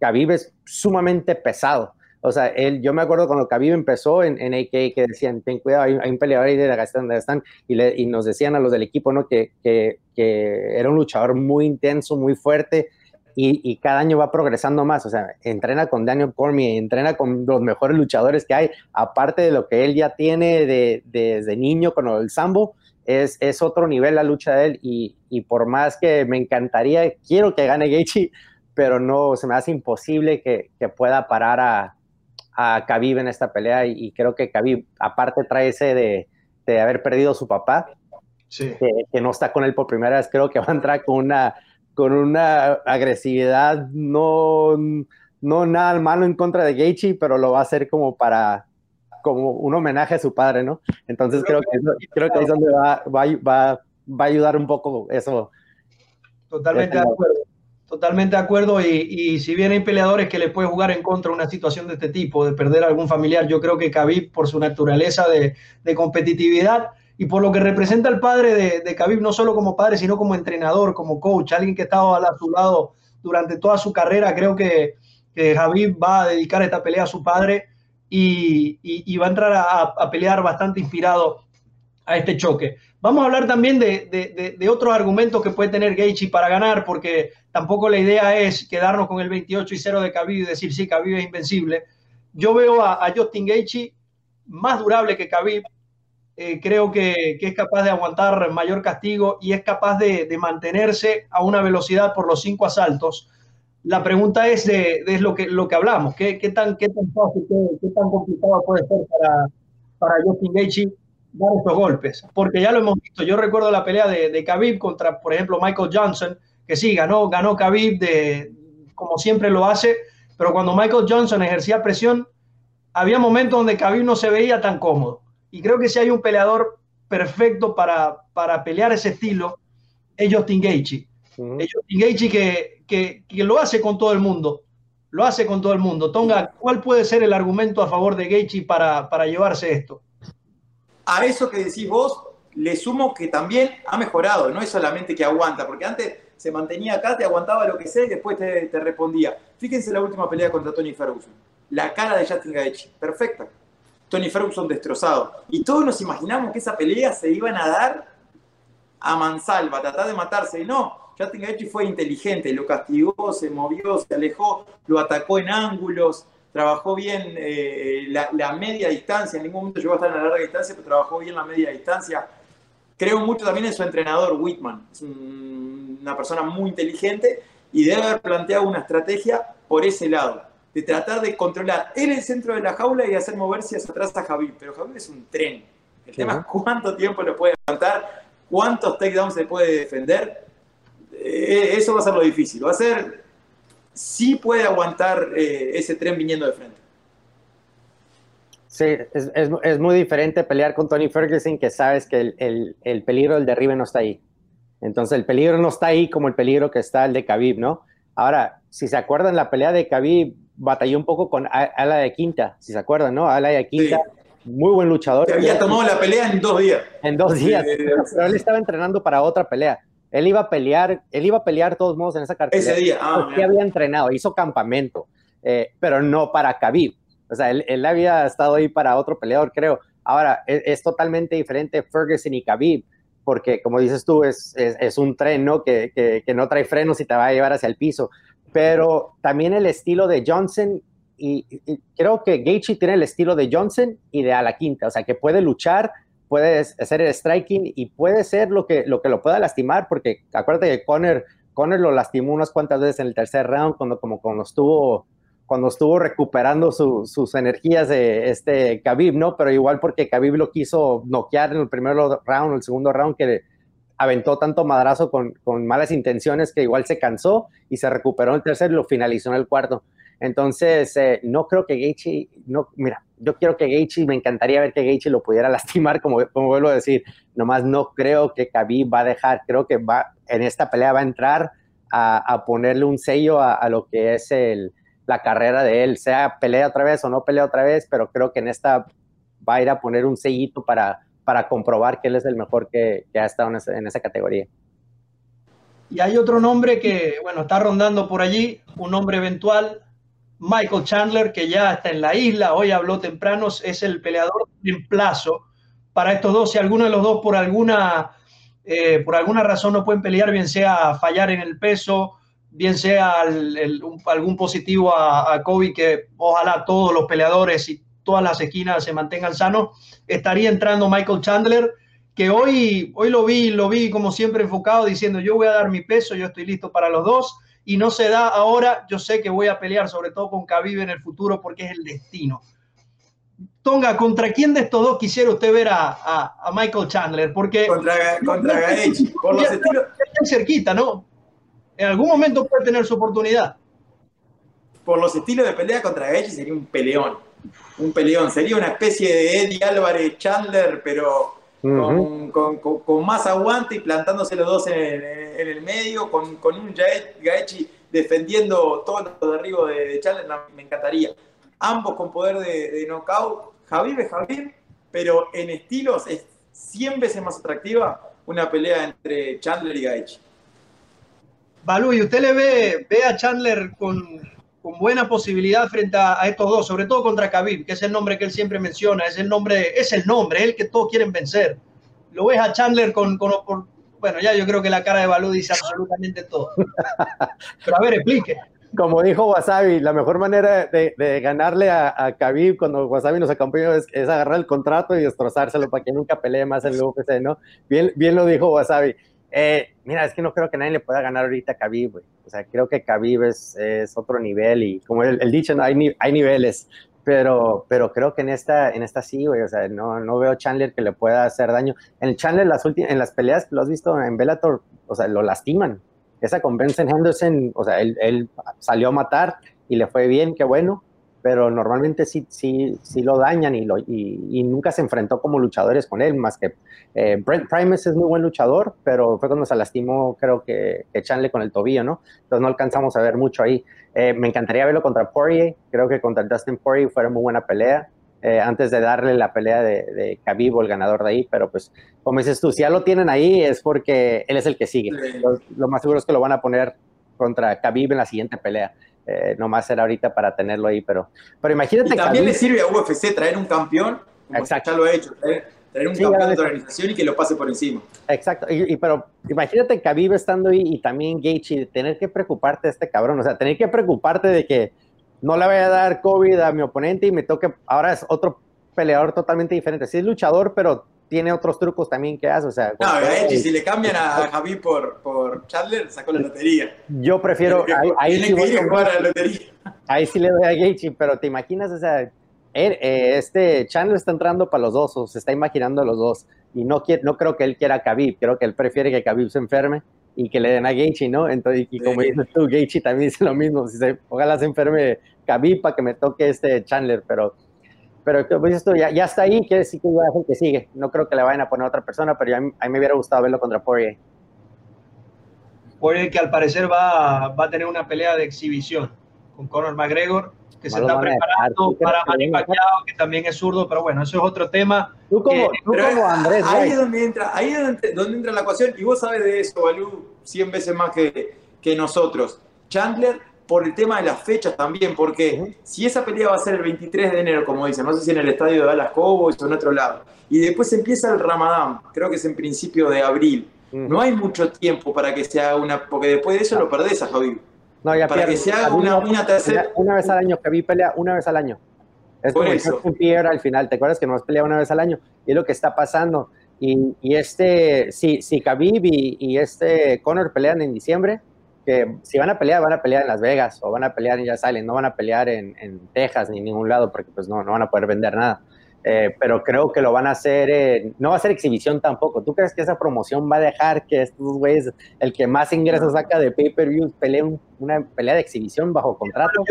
Khabib es sumamente pesado. O sea, él, yo me acuerdo cuando Khabib empezó en, en AK que decían, ten cuidado, hay, un peleador ahí de la donde están, y, le, y, nos decían a los del equipo, ¿no? Que, que, que, era un luchador muy intenso, muy fuerte, y, y, cada año va progresando más. O sea, entrena con Daniel Cormier, entrena con los mejores luchadores que hay, aparte de lo que él ya tiene de, de, desde niño con el sambo, es, es, otro nivel la lucha de él, y, y por más que me encantaría, quiero que gane Gaethje, pero no, se me hace imposible que, que pueda parar a, a Khabib en esta pelea y, creo que Khabib, aparte trae ese de, de haber perdido a su papá, sí. que, que, no está con él por primera vez, creo que va a entrar con una, con una agresividad no, no nada malo en contra de Gaethje, pero lo va a hacer como para como un homenaje a su padre, ¿no? Entonces creo que, creo que es donde va, va, va, va a ayudar un poco eso. Totalmente de acuerdo. Totalmente de acuerdo. Y, si bien hay peleadores que le puede jugar en contra una situación de este tipo, de perder a algún familiar, yo creo que Khabib, por su naturaleza de, competitividad y por lo que representa el padre de, de Khabib, no solo como padre, sino como entrenador, como coach, alguien que ha estado a su lado durante toda su carrera, creo que, que va a dedicar esta pelea a su padre y, va a entrar a pelear bastante inspirado a este choque. Vamos a hablar también de, de, otros argumentos que puede tener Gaethje para ganar, porque tampoco la idea es quedarnos con el 28 y 0 de Khabib y decir, sí, Khabib es invencible. Yo veo a, Justin Gaethje más durable que Khabib. Eh, creo que, es capaz de aguantar mayor castigo y es capaz de, mantenerse a una velocidad por los cinco asaltos. La pregunta es de, lo, que, lo que hablamos. ¿Qué, qué tan, qué tan fácil, qué, tan complicado puede ser para, para Justin Gaethje dar estos golpes, porque ya lo hemos visto. Yo recuerdo la pelea de, de Khabib contra, por ejemplo, Michael Johnson, que sí, ganó, ganó Khabib de, como siempre lo hace, pero cuando Michael Johnson ejercía presión, había momentos donde Khabib no se veía tan cómodo. Y creo que si hay un peleador perfecto para, para pelear ese estilo, es Justin Gaethje. Es Justin Gaethje que, que, que, lo hace con todo el mundo. Lo hace con todo el mundo. Tonga, ¿cuál puede ser el argumento a favor de Gaethje para, para llevarse esto? A eso que decís vos, le sumo que también ha mejorado, no es solamente que aguanta, porque antes se mantenía acá, te aguantaba lo que sea y después te, respondía. Fíjense la última pelea contra Tony Ferguson. La cara de Justin Gaethje, perfecta. Tony Ferguson destrozado. Y todos nos imaginamos que esa pelea se iban a dar a mansalva, a tratar de matarse. Y no, Justin Gaethje fue inteligente, lo castigó, se movió, se alejó, lo atacó en ángulos, trabajó bien eh, la, media distancia, en ningún momento llegó a estar en la larga distancia, pero trabajó bien la media distancia. Creo mucho también en su entrenador, Whitman. Es una persona muy inteligente y debe haber planteado una estrategia por ese lado, de tratar de controlar él el centro de la jaula y hacer moverse hacia atrás a Javier. Pero Javier es un tren. El tema es cuánto tiempo le puede aguantar, cuántos takedowns se puede defender. Eh, eso va a ser lo difícil. Va a ser sí puede aguantar eh, ese tren viniendo de frente. Sí, es, es, muy diferente pelear con Tony Ferguson que sabes que el, el, el, peligro del derribe no está ahí. Entonces el peligro no está ahí como el peligro que está el de Khabib, ¿no? Ahora, si se acuerdan, la pelea de Khabib batalló un poco con Ala de Quinta, si se acuerdan, ¿no? Ala de Quinta, muy buen luchador. Se había tomado la pelea en dos días. En dos días, pero él estaba entrenando para otra pelea. Él iba a pelear, él iba a pelear de todos modos en esa cartera. Ese día, ah, había entrenado, hizo campamento, eh, pero no para Khabib. O sea, él, había estado ahí para otro peleador, creo. Ahora, e, es, totalmente diferente Ferguson y Khabib, porque como dices tú, es, es, un tren, ¿no? Que, que, no trae frenos y te va a llevar hacia el piso. Pero también el estilo de Johnson, y, y creo que Gaethje tiene el estilo de Johnson y de a la quinta, o sea, que puede luchar, puede hacer el striking y puede ser lo que lo, que lo pueda lastimar, porque acuérdate que Conor, Conor lo lastimó unas cuantas veces en el tercer round, cuando, como, cuando, estuvo, cuando estuvo recuperando sus energías de este Khabib, ¿no? Pero igual porque Khabib lo quiso noquear en el primer round, el segundo round, que aventó tanto madrazo con, con malas intenciones que igual se cansó y se recuperó en el tercer y lo finalizó en el cuarto. Entonces, eh, no creo que Gaethje, no, mira, yo quiero que Gaethje, me encantaría ver que Gaethje lo pudiera lastimar, como, vuelvo a decir, nomás no creo que Khabib va a dejar, creo que va, en esta pelea va a entrar a, ponerle un sello a, lo que es la carrera de él, sea pelea otra vez o no pelea otra vez, pero creo que en esta va a ir a poner un sellito para, para comprobar que él es el mejor que, que ha estado en esa, en esa categoría. Y hay otro nombre que, bueno, está rondando por allí, un nombre eventual, Michael Chandler, que ya está en la isla, hoy habló temprano, es el peleador en plazo para estos dos. Si alguno de los dos por alguna, eh, por alguna razón no pueden pelear, bien sea fallar en el peso, bien sea algún positivo a, a COVID, que ojalá todos los peleadores y todas las esquinas se mantengan sanos, estaría entrando Michael Chandler, que hoy, hoy lo vi, lo vi como siempre enfocado, diciendo yo voy a dar mi peso, yo estoy listo para los dos y no se da ahora, yo sé que voy a pelear sobre todo con Khabib en el futuro porque es el destino. Tonga, ¿contra quién de estos dos quisiera usted ver a, Michael Chandler? Porque contra, contra Gaethje, por los estilos cerquita, ¿no? En algún momento puede tener su oportunidad. Por los estilos de pelea contra Gaethje sería un peleón, un peleón, sería una especie de Eddie Álvarez Chandler, pero con, más aguante y plantándose los dos en, el medio, con, un Gaechi defendiendo todo los derribos de, de Chandler, me encantaría. Ambos con poder de, de knockout. Javier es Javier, pero en estilos es 100 veces más atractiva una pelea entre Chandler y Gaechi. Balú, ¿y usted le ve, ve a Chandler con, con buena posibilidad frente a, estos dos, sobre todo contra Khabib, que es el nombre que él siempre menciona, es el nombre, es el nombre, es el que todos quieren vencer. Lo ves a Chandler con, con, bueno, ya yo creo que la cara de Balú dice absolutamente todo. Pero a ver, explique. Como dijo Wasabi, la mejor manera de, ganarle a, a Khabib cuando Wasabi nos acompañó es, agarrar el contrato y destrozárselo para que nunca pelee más en el UFC, ¿no? Bien, bien lo dijo Wasabi. Eh, mira, es que no creo que nadie le pueda ganar ahorita a Khabib. O sea, creo que Khabib es, otro nivel y como el, dicho, no, hay, niveles, pero, pero creo que en esta, en esta sí, güey. O sea, no, no veo Chandler que le pueda hacer daño. En Chandler, las en las peleas que lo has visto en Bellator, o sea, lo lastiman. Esa con Benson Henderson, o sea, él salió a matar y le fue bien, qué bueno pero normalmente sí, sí, sí lo dañan y, lo, y, nunca se enfrentó como luchadores con él, más que eh, Brent Primus es muy buen luchador, pero fue cuando se lastimó, creo que, echanle con el tobillo, ¿no? Entonces no alcanzamos a ver mucho ahí. Eh, me encantaría verlo contra Poirier, creo que contra Dustin Poirier fue muy buena pelea. Eh, antes de darle la pelea de, de Khabib, el ganador de ahí, pero pues, como dices tú, si ya lo tienen ahí es porque él es el que sigue. Lo, lo más seguro es que lo van a poner contra Khabib en la siguiente pelea. Eh, nomás era ahorita para tenerlo ahí, pero, pero imagínate. Y también le sirve a UFC traer un campeón, Exacto. ya lo he hecho, traer, un campeón de otra organización y que lo pase por encima. Exacto, y, pero imagínate Khabib estando ahí y también Gaethje, tener que preocuparte de este cabrón, o sea, tener que preocuparte de que no le vaya a dar COVID a mi oponente y me toque, ahora es otro peleador totalmente diferente. Sí es luchador, pero tiene otros trucos también que hace. O sea, no, Gaethje, si le cambian a Javi por, por Chandler, sacó la lotería. Yo prefiero. ahí, sí la lotería. ahí sí le doy a Gaethje, pero te imaginas, o sea, eh, este Chandler está entrando para los dos, o se está imaginando los dos. Y no, quiere, no creo que él quiera a Khabib, creo que él prefiere que Khabib se enferme y que le den a Gaethje, ¿no? Entonces, y como dices tú, Gaethje también dice lo mismo, si se, ojalá se enferme Khabib para que me toque este Chandler, pero pero pues esto ya, ya está ahí, quiere decir que ya es que sigue. No creo que le vayan a poner a otra persona, pero a mí, me hubiera gustado verlo contra Poirier. Poirier que al parecer va, va a tener una pelea de exhibición con Conor McGregor, que se está preparando para Manny Pacquiao, que también es zurdo, pero bueno, eso es otro tema. Tú como, tú como Andrés. Ahí es donde entra, ahí es donde, entra la ecuación, y vos sabes de eso, Balú, 100 veces más que, que nosotros. Chandler por el tema de las fechas también, porque si esa pelea va a ser el 23 de enero, como dicen, no sé si en el estadio de Dallas Cowboys o en otro lado, y después empieza el Ramadán, creo que es en principio de abril, no hay mucho tiempo para que se haga una, porque después de eso lo perdés a Javi. No, ya para que se haga una, tercera. Una vez al año, Javi pelea una vez al año. Es como eso. al final, ¿te acuerdas que nos pelea una vez al año? Y es lo que está pasando. Y, este, si, si Khabib y, y este Conor pelean en diciembre, que si van a pelear, van a pelear en Las Vegas o van a pelear en Ya Salen, no van a pelear en, Texas ni en ningún lado porque pues no, no van a poder vender nada. Eh, pero creo que lo van a hacer, no va a ser exhibición tampoco. ¿Tú crees que esa promoción va a dejar que estos güeyes, el que más ingresos saca de pay-per-view, pelee una pelea de exhibición bajo contrato?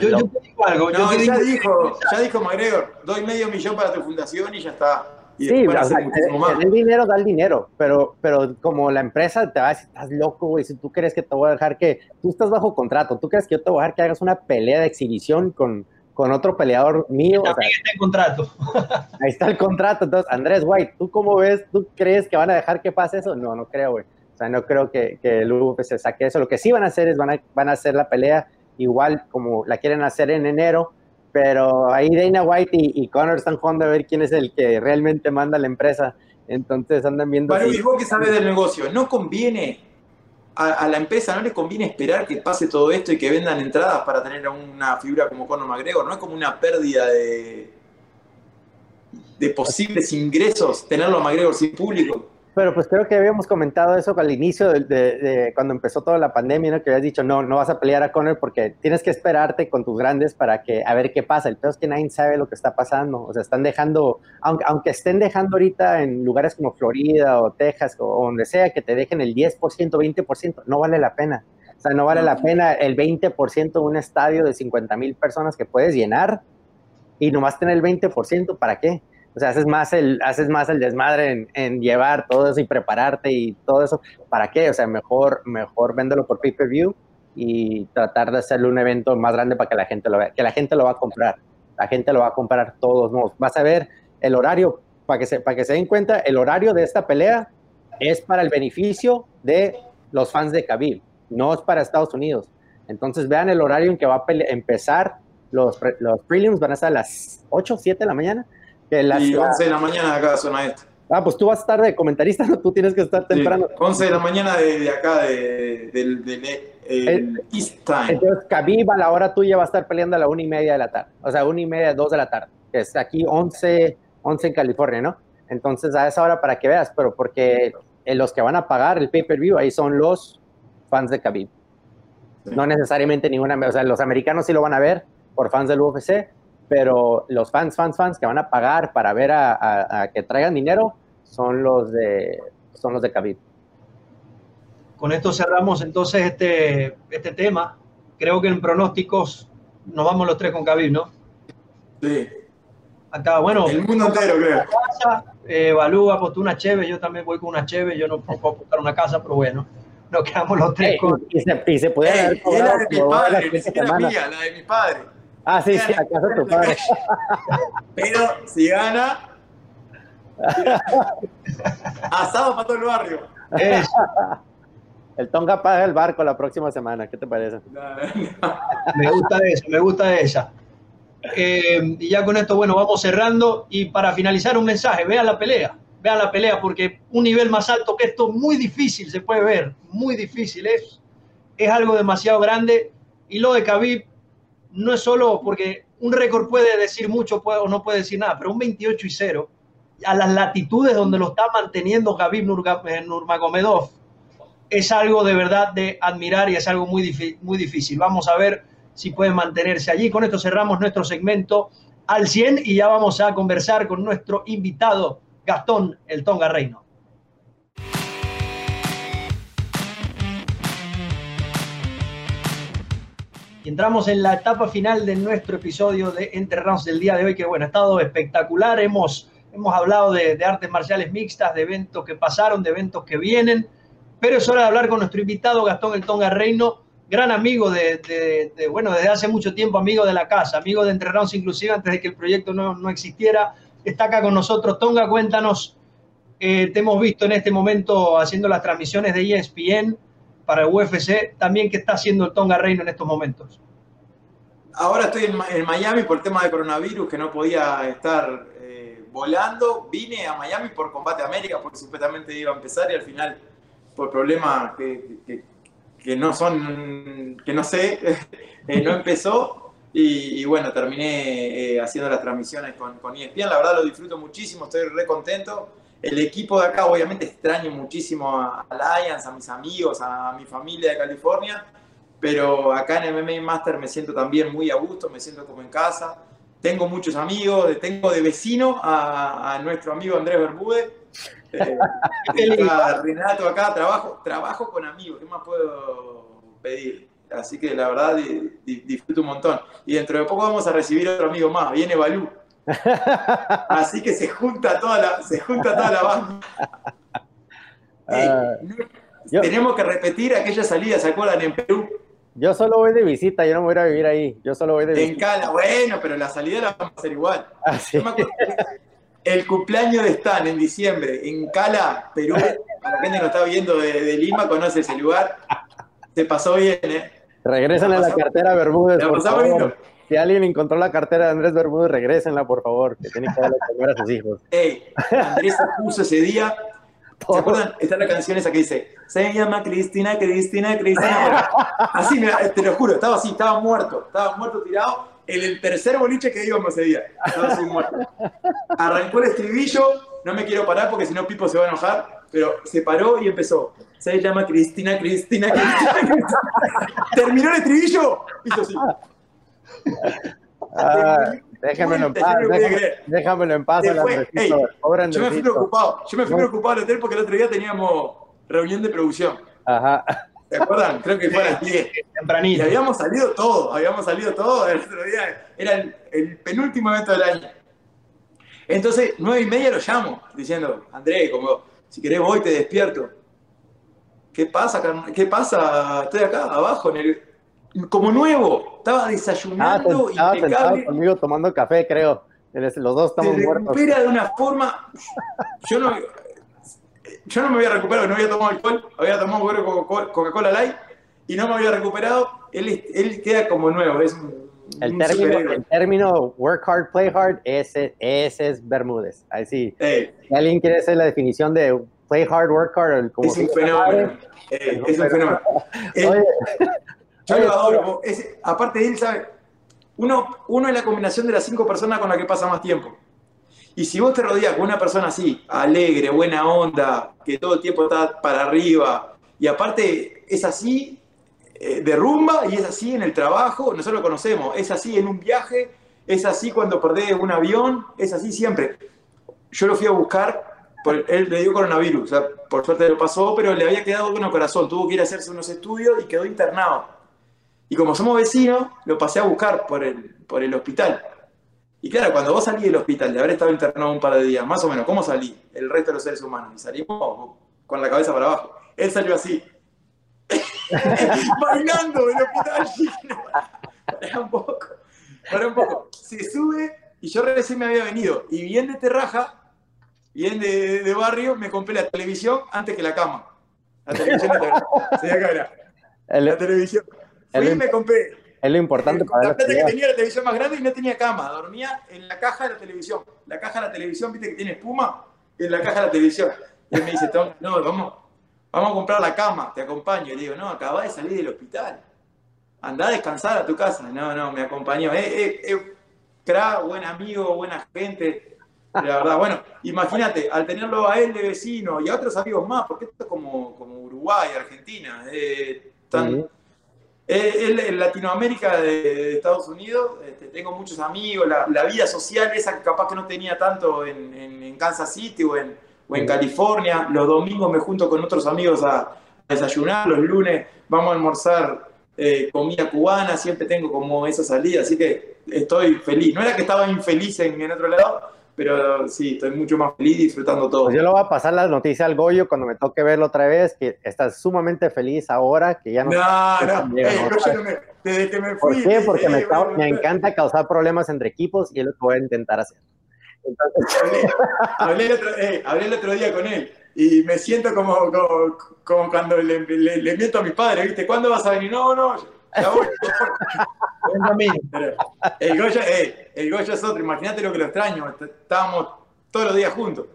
Yo, yo, te digo algo. No, ya, dijo, ya dijo McGregor, doy medio millón para tu fundación y ya está sí, el, dinero da el dinero, pero, pero como la empresa te va a decir, estás loco, güey, si tú crees que te voy a dejar que, tú estás bajo contrato, tú crees que yo te voy a dejar que hagas una pelea de exhibición con, con otro peleador mío. También está el contrato. ahí está el contrato. Entonces, Andrés White, ¿tú cómo ves? ¿Tú crees que van a dejar que pase eso? No, no creo, güey. O sea, no creo que, que el UFC se saque eso. Lo que sí van a hacer es van a, van a hacer la pelea igual como la quieren hacer en enero, pero ahí Dana White y, y Connor están jugando a ver quién es el que realmente manda la empresa. Entonces andan viendo. Y vos que sabes del negocio, ¿no conviene a, la empresa, no le conviene esperar que pase todo esto y que vendan entradas para tener una figura como Conor McGregor? ¿No es como una pérdida de, de posibles ingresos tenerlo a McGregor sin público? Pero pues creo que habíamos comentado eso al inicio de, cuando empezó toda la pandemia, ¿no? Que habías dicho, no, no vas a pelear a Conor porque tienes que esperarte con tus grandes para que, a ver qué pasa. El peor es que nadie sabe lo que está pasando. O sea, están dejando, aunque, aunque estén dejando ahorita en lugares como Florida o Texas o donde sea, que te dejen el 10%, 20%, no vale la pena. O sea, no vale la pena el 20% de un estadio de 50 mil personas que puedes llenar y nomás tener el 20%, ¿para qué? O sea, haces más el, haces más el desmadre en, llevar todo eso y prepararte y todo eso. ¿Para qué? O sea, mejor, mejor véndelo por pay-per-view y tratar de hacerle un evento más grande para que la gente lo vea, que la gente lo va a comprar. La gente lo va a comprar todos modos. Vas a ver el horario, para que, se, para que se den cuenta, el horario de esta pelea es para el beneficio de los fans de Khabib, no es para Estados Unidos. Entonces vean el horario en que va a empezar los, los prelims, van a ser a las 8, 7 de la mañana. Que las, y 11 de la mañana acá zona este. Ah, pues tú vas estar de comentarista, ¿no? Tú tienes que estar temprano. 11 de la mañana de, acá, de, del, del el, East Time. Entonces, Khabib a la hora tuya va a estar peleando a la una y media de la tarde. O sea, una y media, dos de la tarde. Que es aquí 11, 11 en California, ¿no? Entonces, a esa hora para que veas, pero porque los que van a pagar el pay-per-view ahí son los fans de Khabib. No necesariamente ninguna, o sea, los americanos sí lo van a ver por fans del UFC, pero los fans, fans, fans que van a pagar para ver a, que traigan dinero son los de son los de Khabib. Con esto cerramos entonces este, este tema. Creo que en pronósticos nos vamos los tres con Khabib, ¿no? Sí. Acá, bueno. El mundo entero, creo. eh, Balú apostó una cheve, yo también voy con una cheve, yo no puedo apostar una casa, pero bueno, nos quedamos los tres con. Y se, y se puede haber la de mi padre, ni siquiera mía, la de mi padre. Ah, sí, sí, acaso tu padre. Pero si gana, asado para todo el barrio. El Tonga paga el barco la próxima semana, ¿qué te parece? Me gusta eso, me gusta esa. Eh, y ya con esto, bueno, vamos cerrando. Y para finalizar, un mensaje: vean la pelea, vean la pelea, porque un nivel más alto que esto, muy difícil se puede ver, muy difícil, es, es algo demasiado grande. Y lo de Khabib no es solo porque un récord puede decir mucho o no puede decir nada, pero un 28 y 0 a las latitudes donde lo está manteniendo Khabib eh, Nurmagomedov es algo de verdad de admirar y es algo muy, muy difícil. Vamos a ver si puede mantenerse allí. Con esto cerramos nuestro segmento al 100 y ya vamos a conversar con nuestro invitado Gastón El Tonga Reino. Y entramos en la etapa final de nuestro episodio de Entre del día de hoy, que bueno, ha estado espectacular. Hemos, hemos hablado de, de, artes marciales mixtas, de eventos que pasaron, de eventos que vienen, pero es hora de hablar con nuestro invitado Gastón El Tonga Reino, gran amigo de, bueno, desde hace mucho tiempo, amigo de la casa, amigo de Entre inclusive antes de que el proyecto no, no existiera. Está acá con nosotros. Tonga, cuéntanos, eh, te hemos visto en este momento haciendo las transmisiones de ESPN para el UFC, también qué está haciendo el Tonga Reino en estos momentos. Ahora estoy en, Miami por el tema de coronavirus, que no podía estar eh, volando. Vine a Miami por Combate América, porque supuestamente iba a empezar y al final, por problemas que, que, no son, que no sé, eh, no empezó. Y, bueno, terminé eh, haciendo las transmisiones con, con ESPN. La verdad lo disfruto muchísimo, estoy re contento el equipo de acá, obviamente extraño muchísimo a Alliance, a mis amigos, a mi familia de California, pero acá en MMA Master me siento también muy a gusto, me siento como en casa. Tengo muchos amigos, tengo de vecino a, nuestro amigo Andrés Bermúdez. Eh, Renato acá, trabajo, trabajo con amigos, ¿qué más puedo pedir? Así que la verdad disfruto un montón. Y dentro de poco vamos a recibir otro amigo más, viene Balú. Así que se junta toda la, se junta toda la banda. Ah, tenemos que repetir aquella salida, ¿se acuerdan? En Perú. Yo solo voy de visita, yo no voy a vivir ahí. Yo solo voy de visita. En Cala, bueno, pero la salida la vamos a hacer igual. Ah, el cumpleaños de Stan en diciembre en Cala, Perú. Para la gente que nos está viendo de, Lima, conoce ese lugar. Se pasó bien, ¿eh? Regresan a la cartera Bermúdez. Por favor. Si alguien encontró la cartera de Andrés Bermúdez, regrésenla, por favor, que tiene que darle comer a sus hijos. Ey, Andrés se puso ese día. ¿Se acuerdan? Está la canción esa que dice, se llama Cristina, Cristina, Cristina. Así, te lo juro, estaba así, estaba muerto, estaba muerto tirado en el tercer boliche que íbamos ese día. Estaba así muerto. Arrancó el estribillo, no me quiero parar porque si no Pipo se va a enojar, pero se paró y empezó. Se llama Cristina, Cristina, Cristina. Cristina. Terminó el estribillo, hizo así. Ah, déjamelo en paz, déjamelo en paz. yo me fui preocupado, yo me fui preocupado al hotel porque el otro día teníamos reunión de producción. Ajá. ¿Se acuerdan? Creo que fue a las 10. Y habíamos salido todo, habíamos salido todo el otro día. Era el, penúltimo evento del año. Entonces, nueve y media lo llamo, diciendo, André, como, si querés voy, te despierto. ¿Qué pasa, ¿Qué pasa? Estoy acá, abajo, en el, como nuevo. Estaba desayunando y ah, impecable. conmigo tomando café, creo. Los dos estamos Te recupera de una forma. Yo no, yo no me había recuperado, no había tomado alcohol, había tomado Coca-Cola Light y no me había recuperado. Él, él queda como nuevo. Es el, término, el término work hard, play hard, ese, ese es Bermúdez. Así. Si alguien quiere hacer la definición de play hard, work hard, como es un fenómeno. es un fenómeno. Yo lo adoro. aparte de él, ¿sabe? Uno, uno es la combinación de las cinco personas con las que pasa más tiempo. Y si vos te rodeas con una persona así, alegre, buena onda, que todo el tiempo está para arriba, y aparte es así eh, de rumba y es así en el trabajo, nosotros lo conocemos, es así en un viaje, es así cuando perdés un avión, es así siempre. Yo lo fui a buscar, por, él le dio coronavirus, o sea, por suerte lo pasó, pero le había quedado bueno corazón, tuvo que ir a hacerse unos estudios y quedó internado. Y como somos vecinos, lo pasé a buscar por el, por el hospital. Y claro, cuando vos salís del hospital, de haber estado internado un par de días, más o menos, ¿cómo salí? El resto de los seres humanos. Y salimos con la cabeza para abajo. Él salió así. Bailando en el hospital. para un poco. Para un poco. Se sube y yo recién me había venido. Y bien de Terraja, bien de, de barrio, me compré la televisión antes que la cama. La televisión, la, televisión. la televisión. Fui y me compré. Es lo importante para la que tenía la televisión más grande y no tenía cama. Dormía en la caja de la televisión. La caja de la televisión, viste que tiene espuma, en la caja de la televisión. Y él me dice, Tom, no, vamos, vamos a comprar la cama, te acompaño. Y le digo, no, acabás de salir del hospital. Andá a descansar a tu casa. No, no, me acompañó. Eh, eh, crack, buen amigo, buena gente. La verdad, bueno, imagínate, al tenerlo a él de vecino y a otros amigos más, porque esto es como, como Uruguay, Argentina, eh, tan, eh, en Latinoamérica de, Estados Unidos este, tengo muchos amigos, la, vida social esa capaz que no tenía tanto en, Kansas City o en, o en California. Los domingos me junto con otros amigos a, desayunar, los lunes vamos a almorzar eh, comida cubana, siempre tengo como esa salida, así que estoy feliz. No era que estaba infeliz en, en otro lado, pero sí, estoy mucho más feliz disfrutando todo. Pues yo le voy a pasar la noticia al Goyo cuando me toque verlo otra vez, que estás sumamente feliz ahora, que ya no... No, no, desde que me fui... ¿Por qué? Porque me, me, encanta causar problemas entre equipos y es lo que voy a intentar hacer. hablé, el otro, hablé, el otro, día con él y me siento como, como, como cuando le, le, le, miento a mi padre, ¿viste? ¿Cuándo vas a venir? No, no, el Goya, eh, el Goya es otro, imagínate lo que lo extraño. Estábamos todos los días juntos.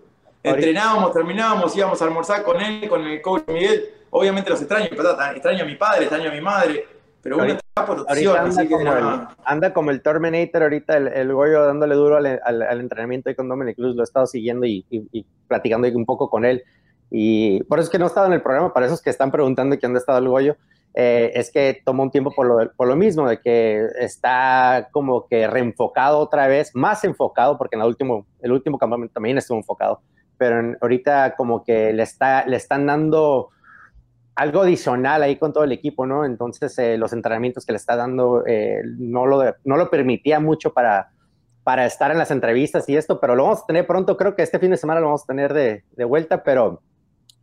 Entrenábamos, terminábamos, íbamos a almorzar con él, con el coach Miguel. Obviamente los extraño, extraño a mi padre, extraño a mi madre. Pero uno está por opción, anda, como el, anda, como el, Terminator ahorita, el, el Goyo dándole duro al, al, entrenamiento ahí con Dominic Cruz, lo he estado siguiendo y, y, platicando un poco con él. Y por eso es que no he estado en el programa, para esos que están preguntando quién ha estado el Goyo. Eh, es que tomó un tiempo por lo, por lo, mismo, de que está como que reenfocado otra vez, más enfocado, porque en el último, el último campamento también estuvo enfocado, pero ahorita como que le, está, le están dando algo adicional ahí con todo el equipo, ¿no? Entonces eh, los entrenamientos que le está dando eh, no, lo, no lo permitía mucho para, para estar en las entrevistas y esto, pero lo vamos a tener pronto, creo que este fin de semana lo vamos a tener de, de vuelta, pero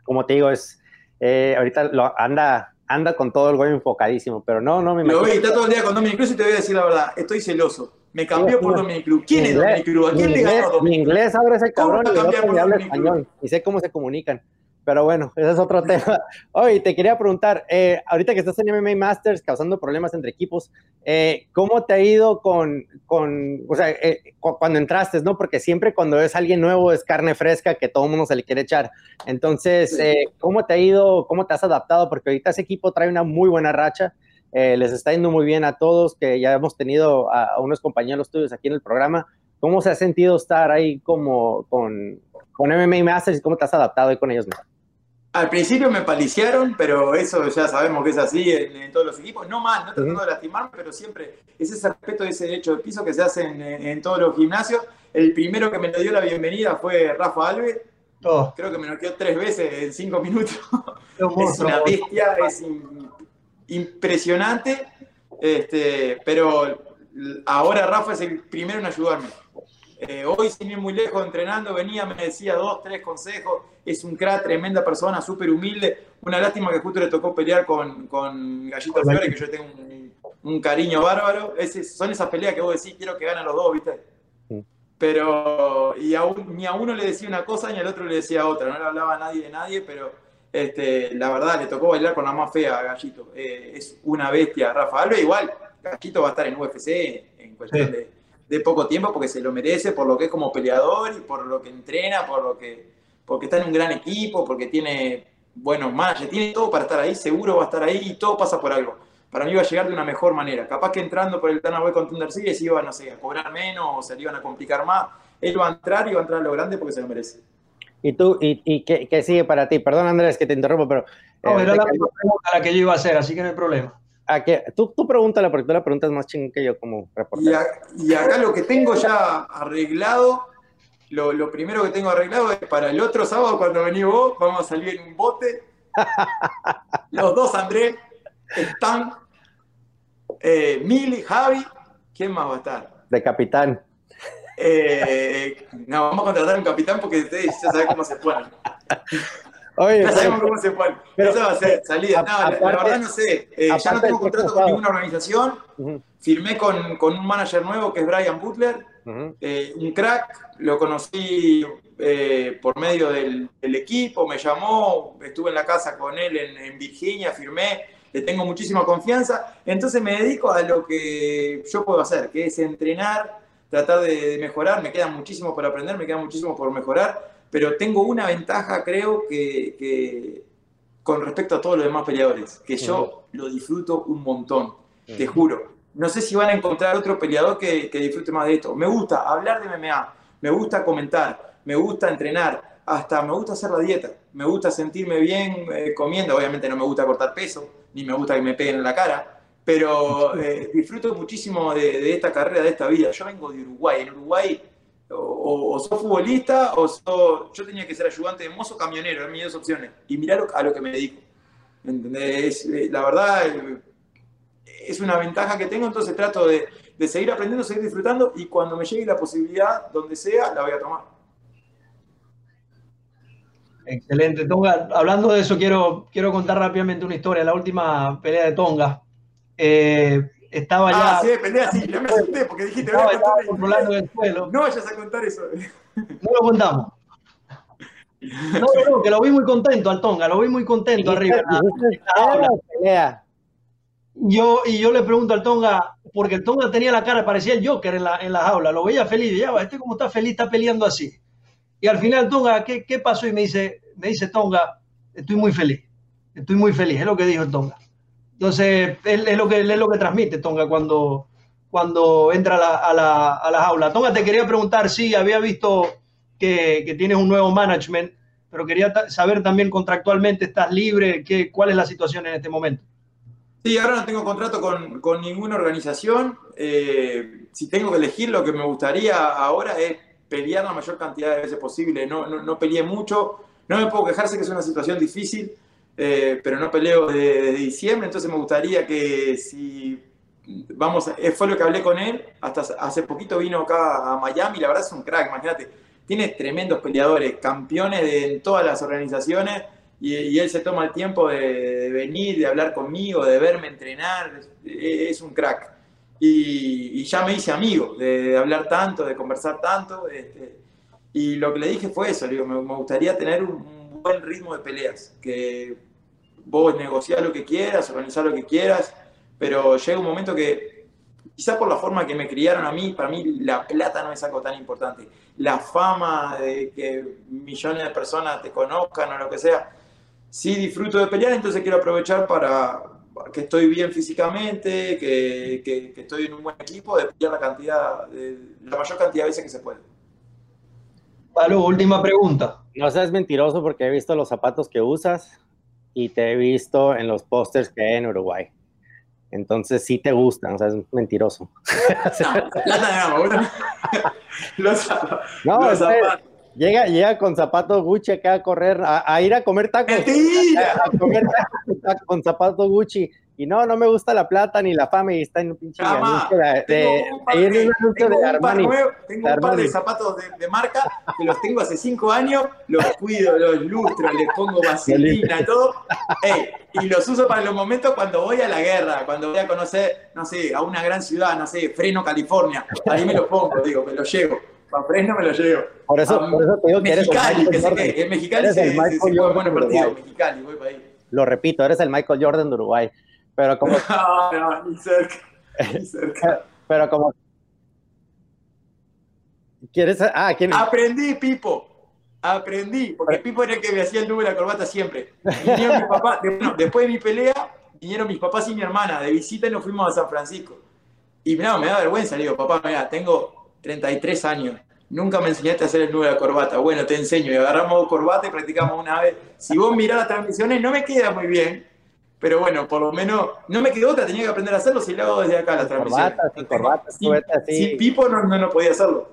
como te digo, es, ahorita lo, anda anda con todo el güey enfocadísimo, pero no, no me imagino. Lo está todo el día con Dominic Cruz y te voy a decir la verdad, estoy celoso. Me cambió por Dominic Cruz. ¿Quién es Dominic Cruz? ¿A quién le ganó Dominic Mi inglés ahora es el cabrón y otro habla español. Y sé cómo se comunican. Pero bueno, ese es otro tema. Oye, te quería preguntar, eh, ahorita que estás en MMA Masters causando problemas entre equipos, eh, ¿cómo te ha ido con, con o sea, eh, cuando entraste, no? Porque siempre cuando es alguien nuevo es carne fresca que todo el mundo se le quiere echar. Entonces, ¿cómo te ha ido, cómo te has adaptado? Porque ahorita ese equipo trae una muy buena racha. les está yendo muy bien a todos, que ya hemos tenido a, unos compañeros tuyos aquí en el programa. ¿Cómo se ha sentido estar ahí como con, con MMA Masters y cómo te has adaptado ahí con ellos? Al principio me paliciaron, pero eso ya sabemos que es así en, todos los equipos. No mal, no tratando de lastimarme, pero siempre es ese respeto de ese derecho de piso que se hace en, todos los gimnasios. El primero que me dio la bienvenida fue Rafa Alves. Oh. Creo que me noqueó tres veces en cinco minutos. es una bestia, es impresionante. Este, pero ahora Rafa es el primero en ayudarme. Eh, hoy, sin ir muy lejos, entrenando, venía, me decía dos, tres consejos. Es un crack, tremenda persona, súper humilde. Una lástima que justo le tocó pelear con, con Gallito Flores, que yo tengo un, cariño bárbaro. son esas peleas que vos decís, quiero que ganen los dos, ¿viste? Pero, y ni a uno le decía una cosa ni al otro le decía otra. No le hablaba nadie de nadie, pero este, la verdad le tocó bailar con la más fea a Gallito. Eh, es una bestia, Rafa Alves. Igual, Gallito va a estar en UFC en cuestión de de poco tiempo porque se lo merece por lo que es como peleador y por lo que entrena, por lo que porque está en un gran equipo, porque tiene buenos managers, tiene todo para estar ahí, seguro va a estar ahí y todo pasa por algo. Para mí va a llegar de una mejor manera. Capaz que entrando por el Boy con Thunder Series iba, no sé, a cobrar menos o se le iban a complicar más. Él va a entrar y va a entrar a lo grande porque se lo merece. ¿Y tú, y, y qué, sigue para ti? Perdón, Andrés, que te interrumpo, pero... No, era eh, la pregunta la que yo iba a hacer, así que no hay problema tú, tú pregúntale, porque tú la preguntas más chingón que yo como reportero. Y, acá lo que tengo ya arreglado, lo, primero que tengo arreglado es para el otro sábado, cuando venís vos, vamos a salir en un bote. Los dos, Andrés, están eh, Mili, Javi, ¿quién más va a estar? De capitán. Eh, no, vamos a contratar un capitán porque ustedes ya saben cómo se ponen. Oye, ya sabemos cómo se pone. Eso va a ser salida. No, la, verdad no sé. Eh, ya no tengo contrato con ninguna organización. Firmé con, con, un manager nuevo que es Brian Butler. eh, un crack. Lo conocí eh, por medio del, del, equipo. Me llamó. Estuve en la casa con él en, en, Virginia. Firmé. Le tengo muchísima confianza. Entonces me dedico a lo que yo puedo hacer, que es entrenar, tratar de, de mejorar. Me queda muchísimo por aprender, me queda muchísimo por mejorar pero tengo una ventaja, creo, que, con respecto a todos los demás peleadores, que yo lo disfruto un montón, te juro. No sé si van a encontrar otro peleador que, disfrute más de esto. Me gusta hablar de MMA, me gusta comentar, me gusta entrenar, hasta me gusta hacer la dieta, me gusta sentirme bien eh, comiendo, obviamente no me gusta cortar peso, ni me gusta que me peguen en la cara, pero eh, disfruto muchísimo de, de, esta carrera, de esta vida. Yo vengo de Uruguay, en Uruguay o, o sos futbolista o yo tenía que ser ayudante de mozo camionero, eran mis dos opciones. Y mirar a lo que me dedico. Eh, la verdad eh, es una ventaja que tengo, entonces trato de, de, seguir aprendiendo, seguir disfrutando y cuando me llegue la posibilidad, donde sea, la voy a tomar. Excelente, Tonga. Hablando de eso, quiero, quiero contar rápidamente una historia. La última pelea de Tonga. Eh, estaba ah, ya. sí, sí, ya me asusté porque dijiste, estaba ya controlando el suelo. No vayas a contar eso. No lo contamos. No, no, que lo vi muy contento al Tonga, lo vi muy contento arriba. Yo, y yo le pregunto al Tonga, porque el Tonga tenía la cara, parecía el Joker en la, en la jaula, lo veía feliz, y ya, este como está feliz, está peleando así. Y al final, Tonga, ¿qué, ¿qué pasó? Y me dice, me dice Tonga, estoy muy feliz, estoy muy feliz, es lo que dijo el Tonga. Entonces, él, es, lo que, es lo que transmite Tonga cuando, cuando entra a la, a, la, a la jaula. Tonga, te quería preguntar si había visto que, que, tienes un nuevo management, pero quería saber también contractualmente, ¿estás libre? ¿Qué, ¿Cuál es la situación en este momento? Sí, ahora no tengo contrato con, con ninguna organización. Eh, si tengo que elegir, lo que me gustaría ahora es pelear la mayor cantidad de veces posible. No, no, no peleé mucho, no me puedo quejarse que es una situación difícil. Eh, pero no peleo desde diciembre, entonces me gustaría que si vamos, eh, fue lo que hablé con él, hasta hace poquito vino acá a Miami, la verdad es un crack, imagínate, tiene tremendos peleadores, campeones de, en todas las organizaciones, y, él se toma el tiempo de, venir, de hablar conmigo, de verme entrenar, es, un crack. Y, ya me hice amigo de, hablar tanto, de conversar tanto, este, y lo que le dije fue eso, digo, me, gustaría tener un buen ritmo de peleas, que vos negociar lo que quieras, organizar lo que quieras, pero llega un momento que, quizás por la forma que me criaron a mí, para mí la plata no es algo tan importante. La fama de que millones de personas te conozcan o lo que sea, sí disfruto de pelear, entonces quiero aprovechar para que estoy bien físicamente, que, que, estoy en un buen equipo, de pelear la cantidad, de, la mayor cantidad de veces que se puede. Pablo, última pregunta. No seas mentiroso porque he visto los zapatos que usas y te he visto en los pósters que hay en Uruguay. Entonces sí te gustan, o sea, es mentiroso. No, llega, llega con zapatos Gucci acá a correr, a, ir a comer tacos. A, comer tacos con zapatos Gucci. Y no, no me gusta la plata ni la fama y está en un pinche anuncio de, tengo un par de, tengo un par de zapatos de, marca que los tengo hace cinco años, los cuido, los lustro, les pongo vaselina, todo, y los uso para los momentos cuando voy a la guerra, cuando voy a conocer, no sé, a una gran ciudad, no sé, Freno, California, ahí me los pongo, digo, me los llevo. Para Fresno me los llevo. Por eso, por eso te digo que eres el que en Mexicali se, se, se juega buenos partidos, Mexicali, voy para ahí. Lo repito, eres el Michael Jordan de Uruguay. Pero como. No, no, ni cerca. Ni cerca. Pero como. ¿Quieres.? Ah, ¿quién Aprendí, Pipo. Aprendí. Porque Pipo era el que me hacía el nudo de la corbata siempre. Vinieron mis papás. después de mi pelea, vinieron mis papás y mi hermana de visita y nos fuimos a San Francisco. Y no, me da vergüenza. Le digo, papá, mira, tengo 33 años. Nunca me enseñaste a hacer el nudo de la corbata. Bueno, te enseño. Y agarramos corbata y practicamos una vez. Si vos mirás las transmisiones, no me queda muy bien pero bueno, por lo menos no me quedó otra, tenía que aprender a hacerlo si lo hago desde acá la transmisión. Corbata, sin corbata, sin, sin Pipo no, no, podía hacerlo.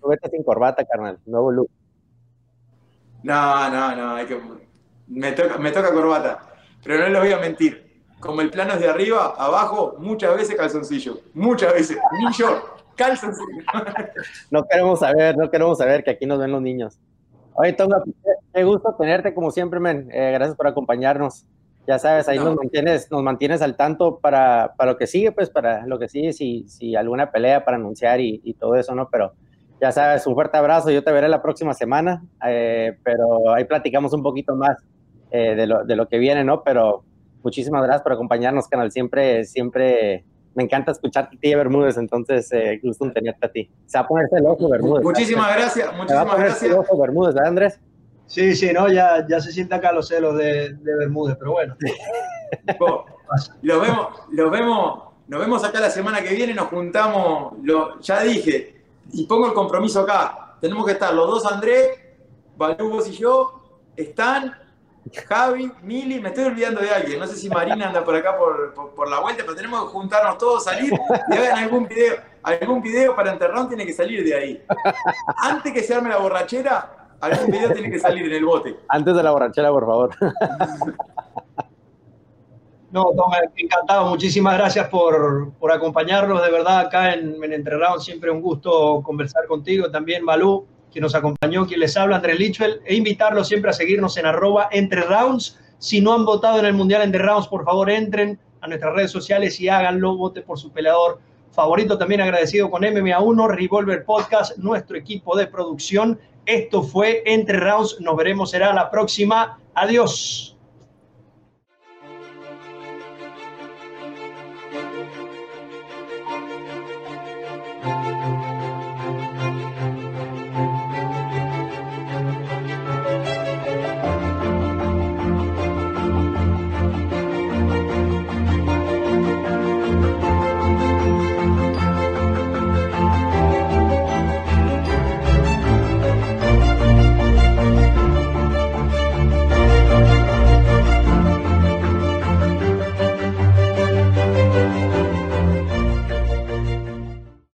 Súbete sin corbata, carnal, nuevo look. No, no, no, hay que, me, toca, me toca corbata, pero no les voy a mentir. Como el plano es de arriba, abajo, muchas veces calzoncillo. Muchas veces. Ni yo, calzoncillo. no queremos saber, no queremos saber que aquí nos ven los niños. Oye, Tonga, qué gusto tenerte como siempre, men. Eh, gracias por acompañarnos ya sabes, ahí nos, mantienes, nos mantienes al tanto para, para, lo que sigue, pues para lo que sigue, si, si alguna pelea para anunciar y, y, todo eso, ¿no? Pero ya sabes, un fuerte abrazo, yo te veré la próxima semana, eh, pero ahí platicamos un poquito más eh, de, lo, de, lo, que viene, ¿no? Pero muchísimas gracias por acompañarnos, canal, siempre, siempre me encanta escucharte a ti, Bermúdez, entonces eh, gusto tenerte a ti. Se va a ponerse el ojo, Bermúdez. Muchísimas gracias, muchísimas gracias. El ojo, Bermúdez, ¿verdad, Andrés? Sí, sí, no, ya, ya se siente acá los celos de, de Bermúdez, pero bueno. Lo vemos, lo vemos, nos vemos acá la semana que viene, nos juntamos, lo, ya dije, y pongo el compromiso acá. Tenemos que estar los dos Andrés, Balú, vos y yo, están Javi, Mili, me estoy olvidando de alguien. No sé si Marina anda por acá por, por, la vuelta, pero tenemos que juntarnos todos, salir y hagan algún video. Algún video para enterrar tiene que salir de ahí. Antes que se arme la borrachera, Algún video tiene que salir en el bote. Antes de la borrachera, por favor. No, Tom, encantado. Muchísimas gracias por, por acompañarnos. De verdad, acá en, en, Entre Rounds, siempre un gusto conversar contigo. También Malú, quien nos acompañó, quien les habla, Andrés Lichwell. E invitarlos siempre a seguirnos en arroba Entre Rounds. Si no han votado en el Mundial Entre Rounds, por favor, entren a nuestras redes sociales y háganlo. Vote por su peleador favorito. También agradecido con MMA1, Revolver Podcast, nuestro equipo de producción esto fue Entre Rounds. Nos veremos, será la próxima. Adiós.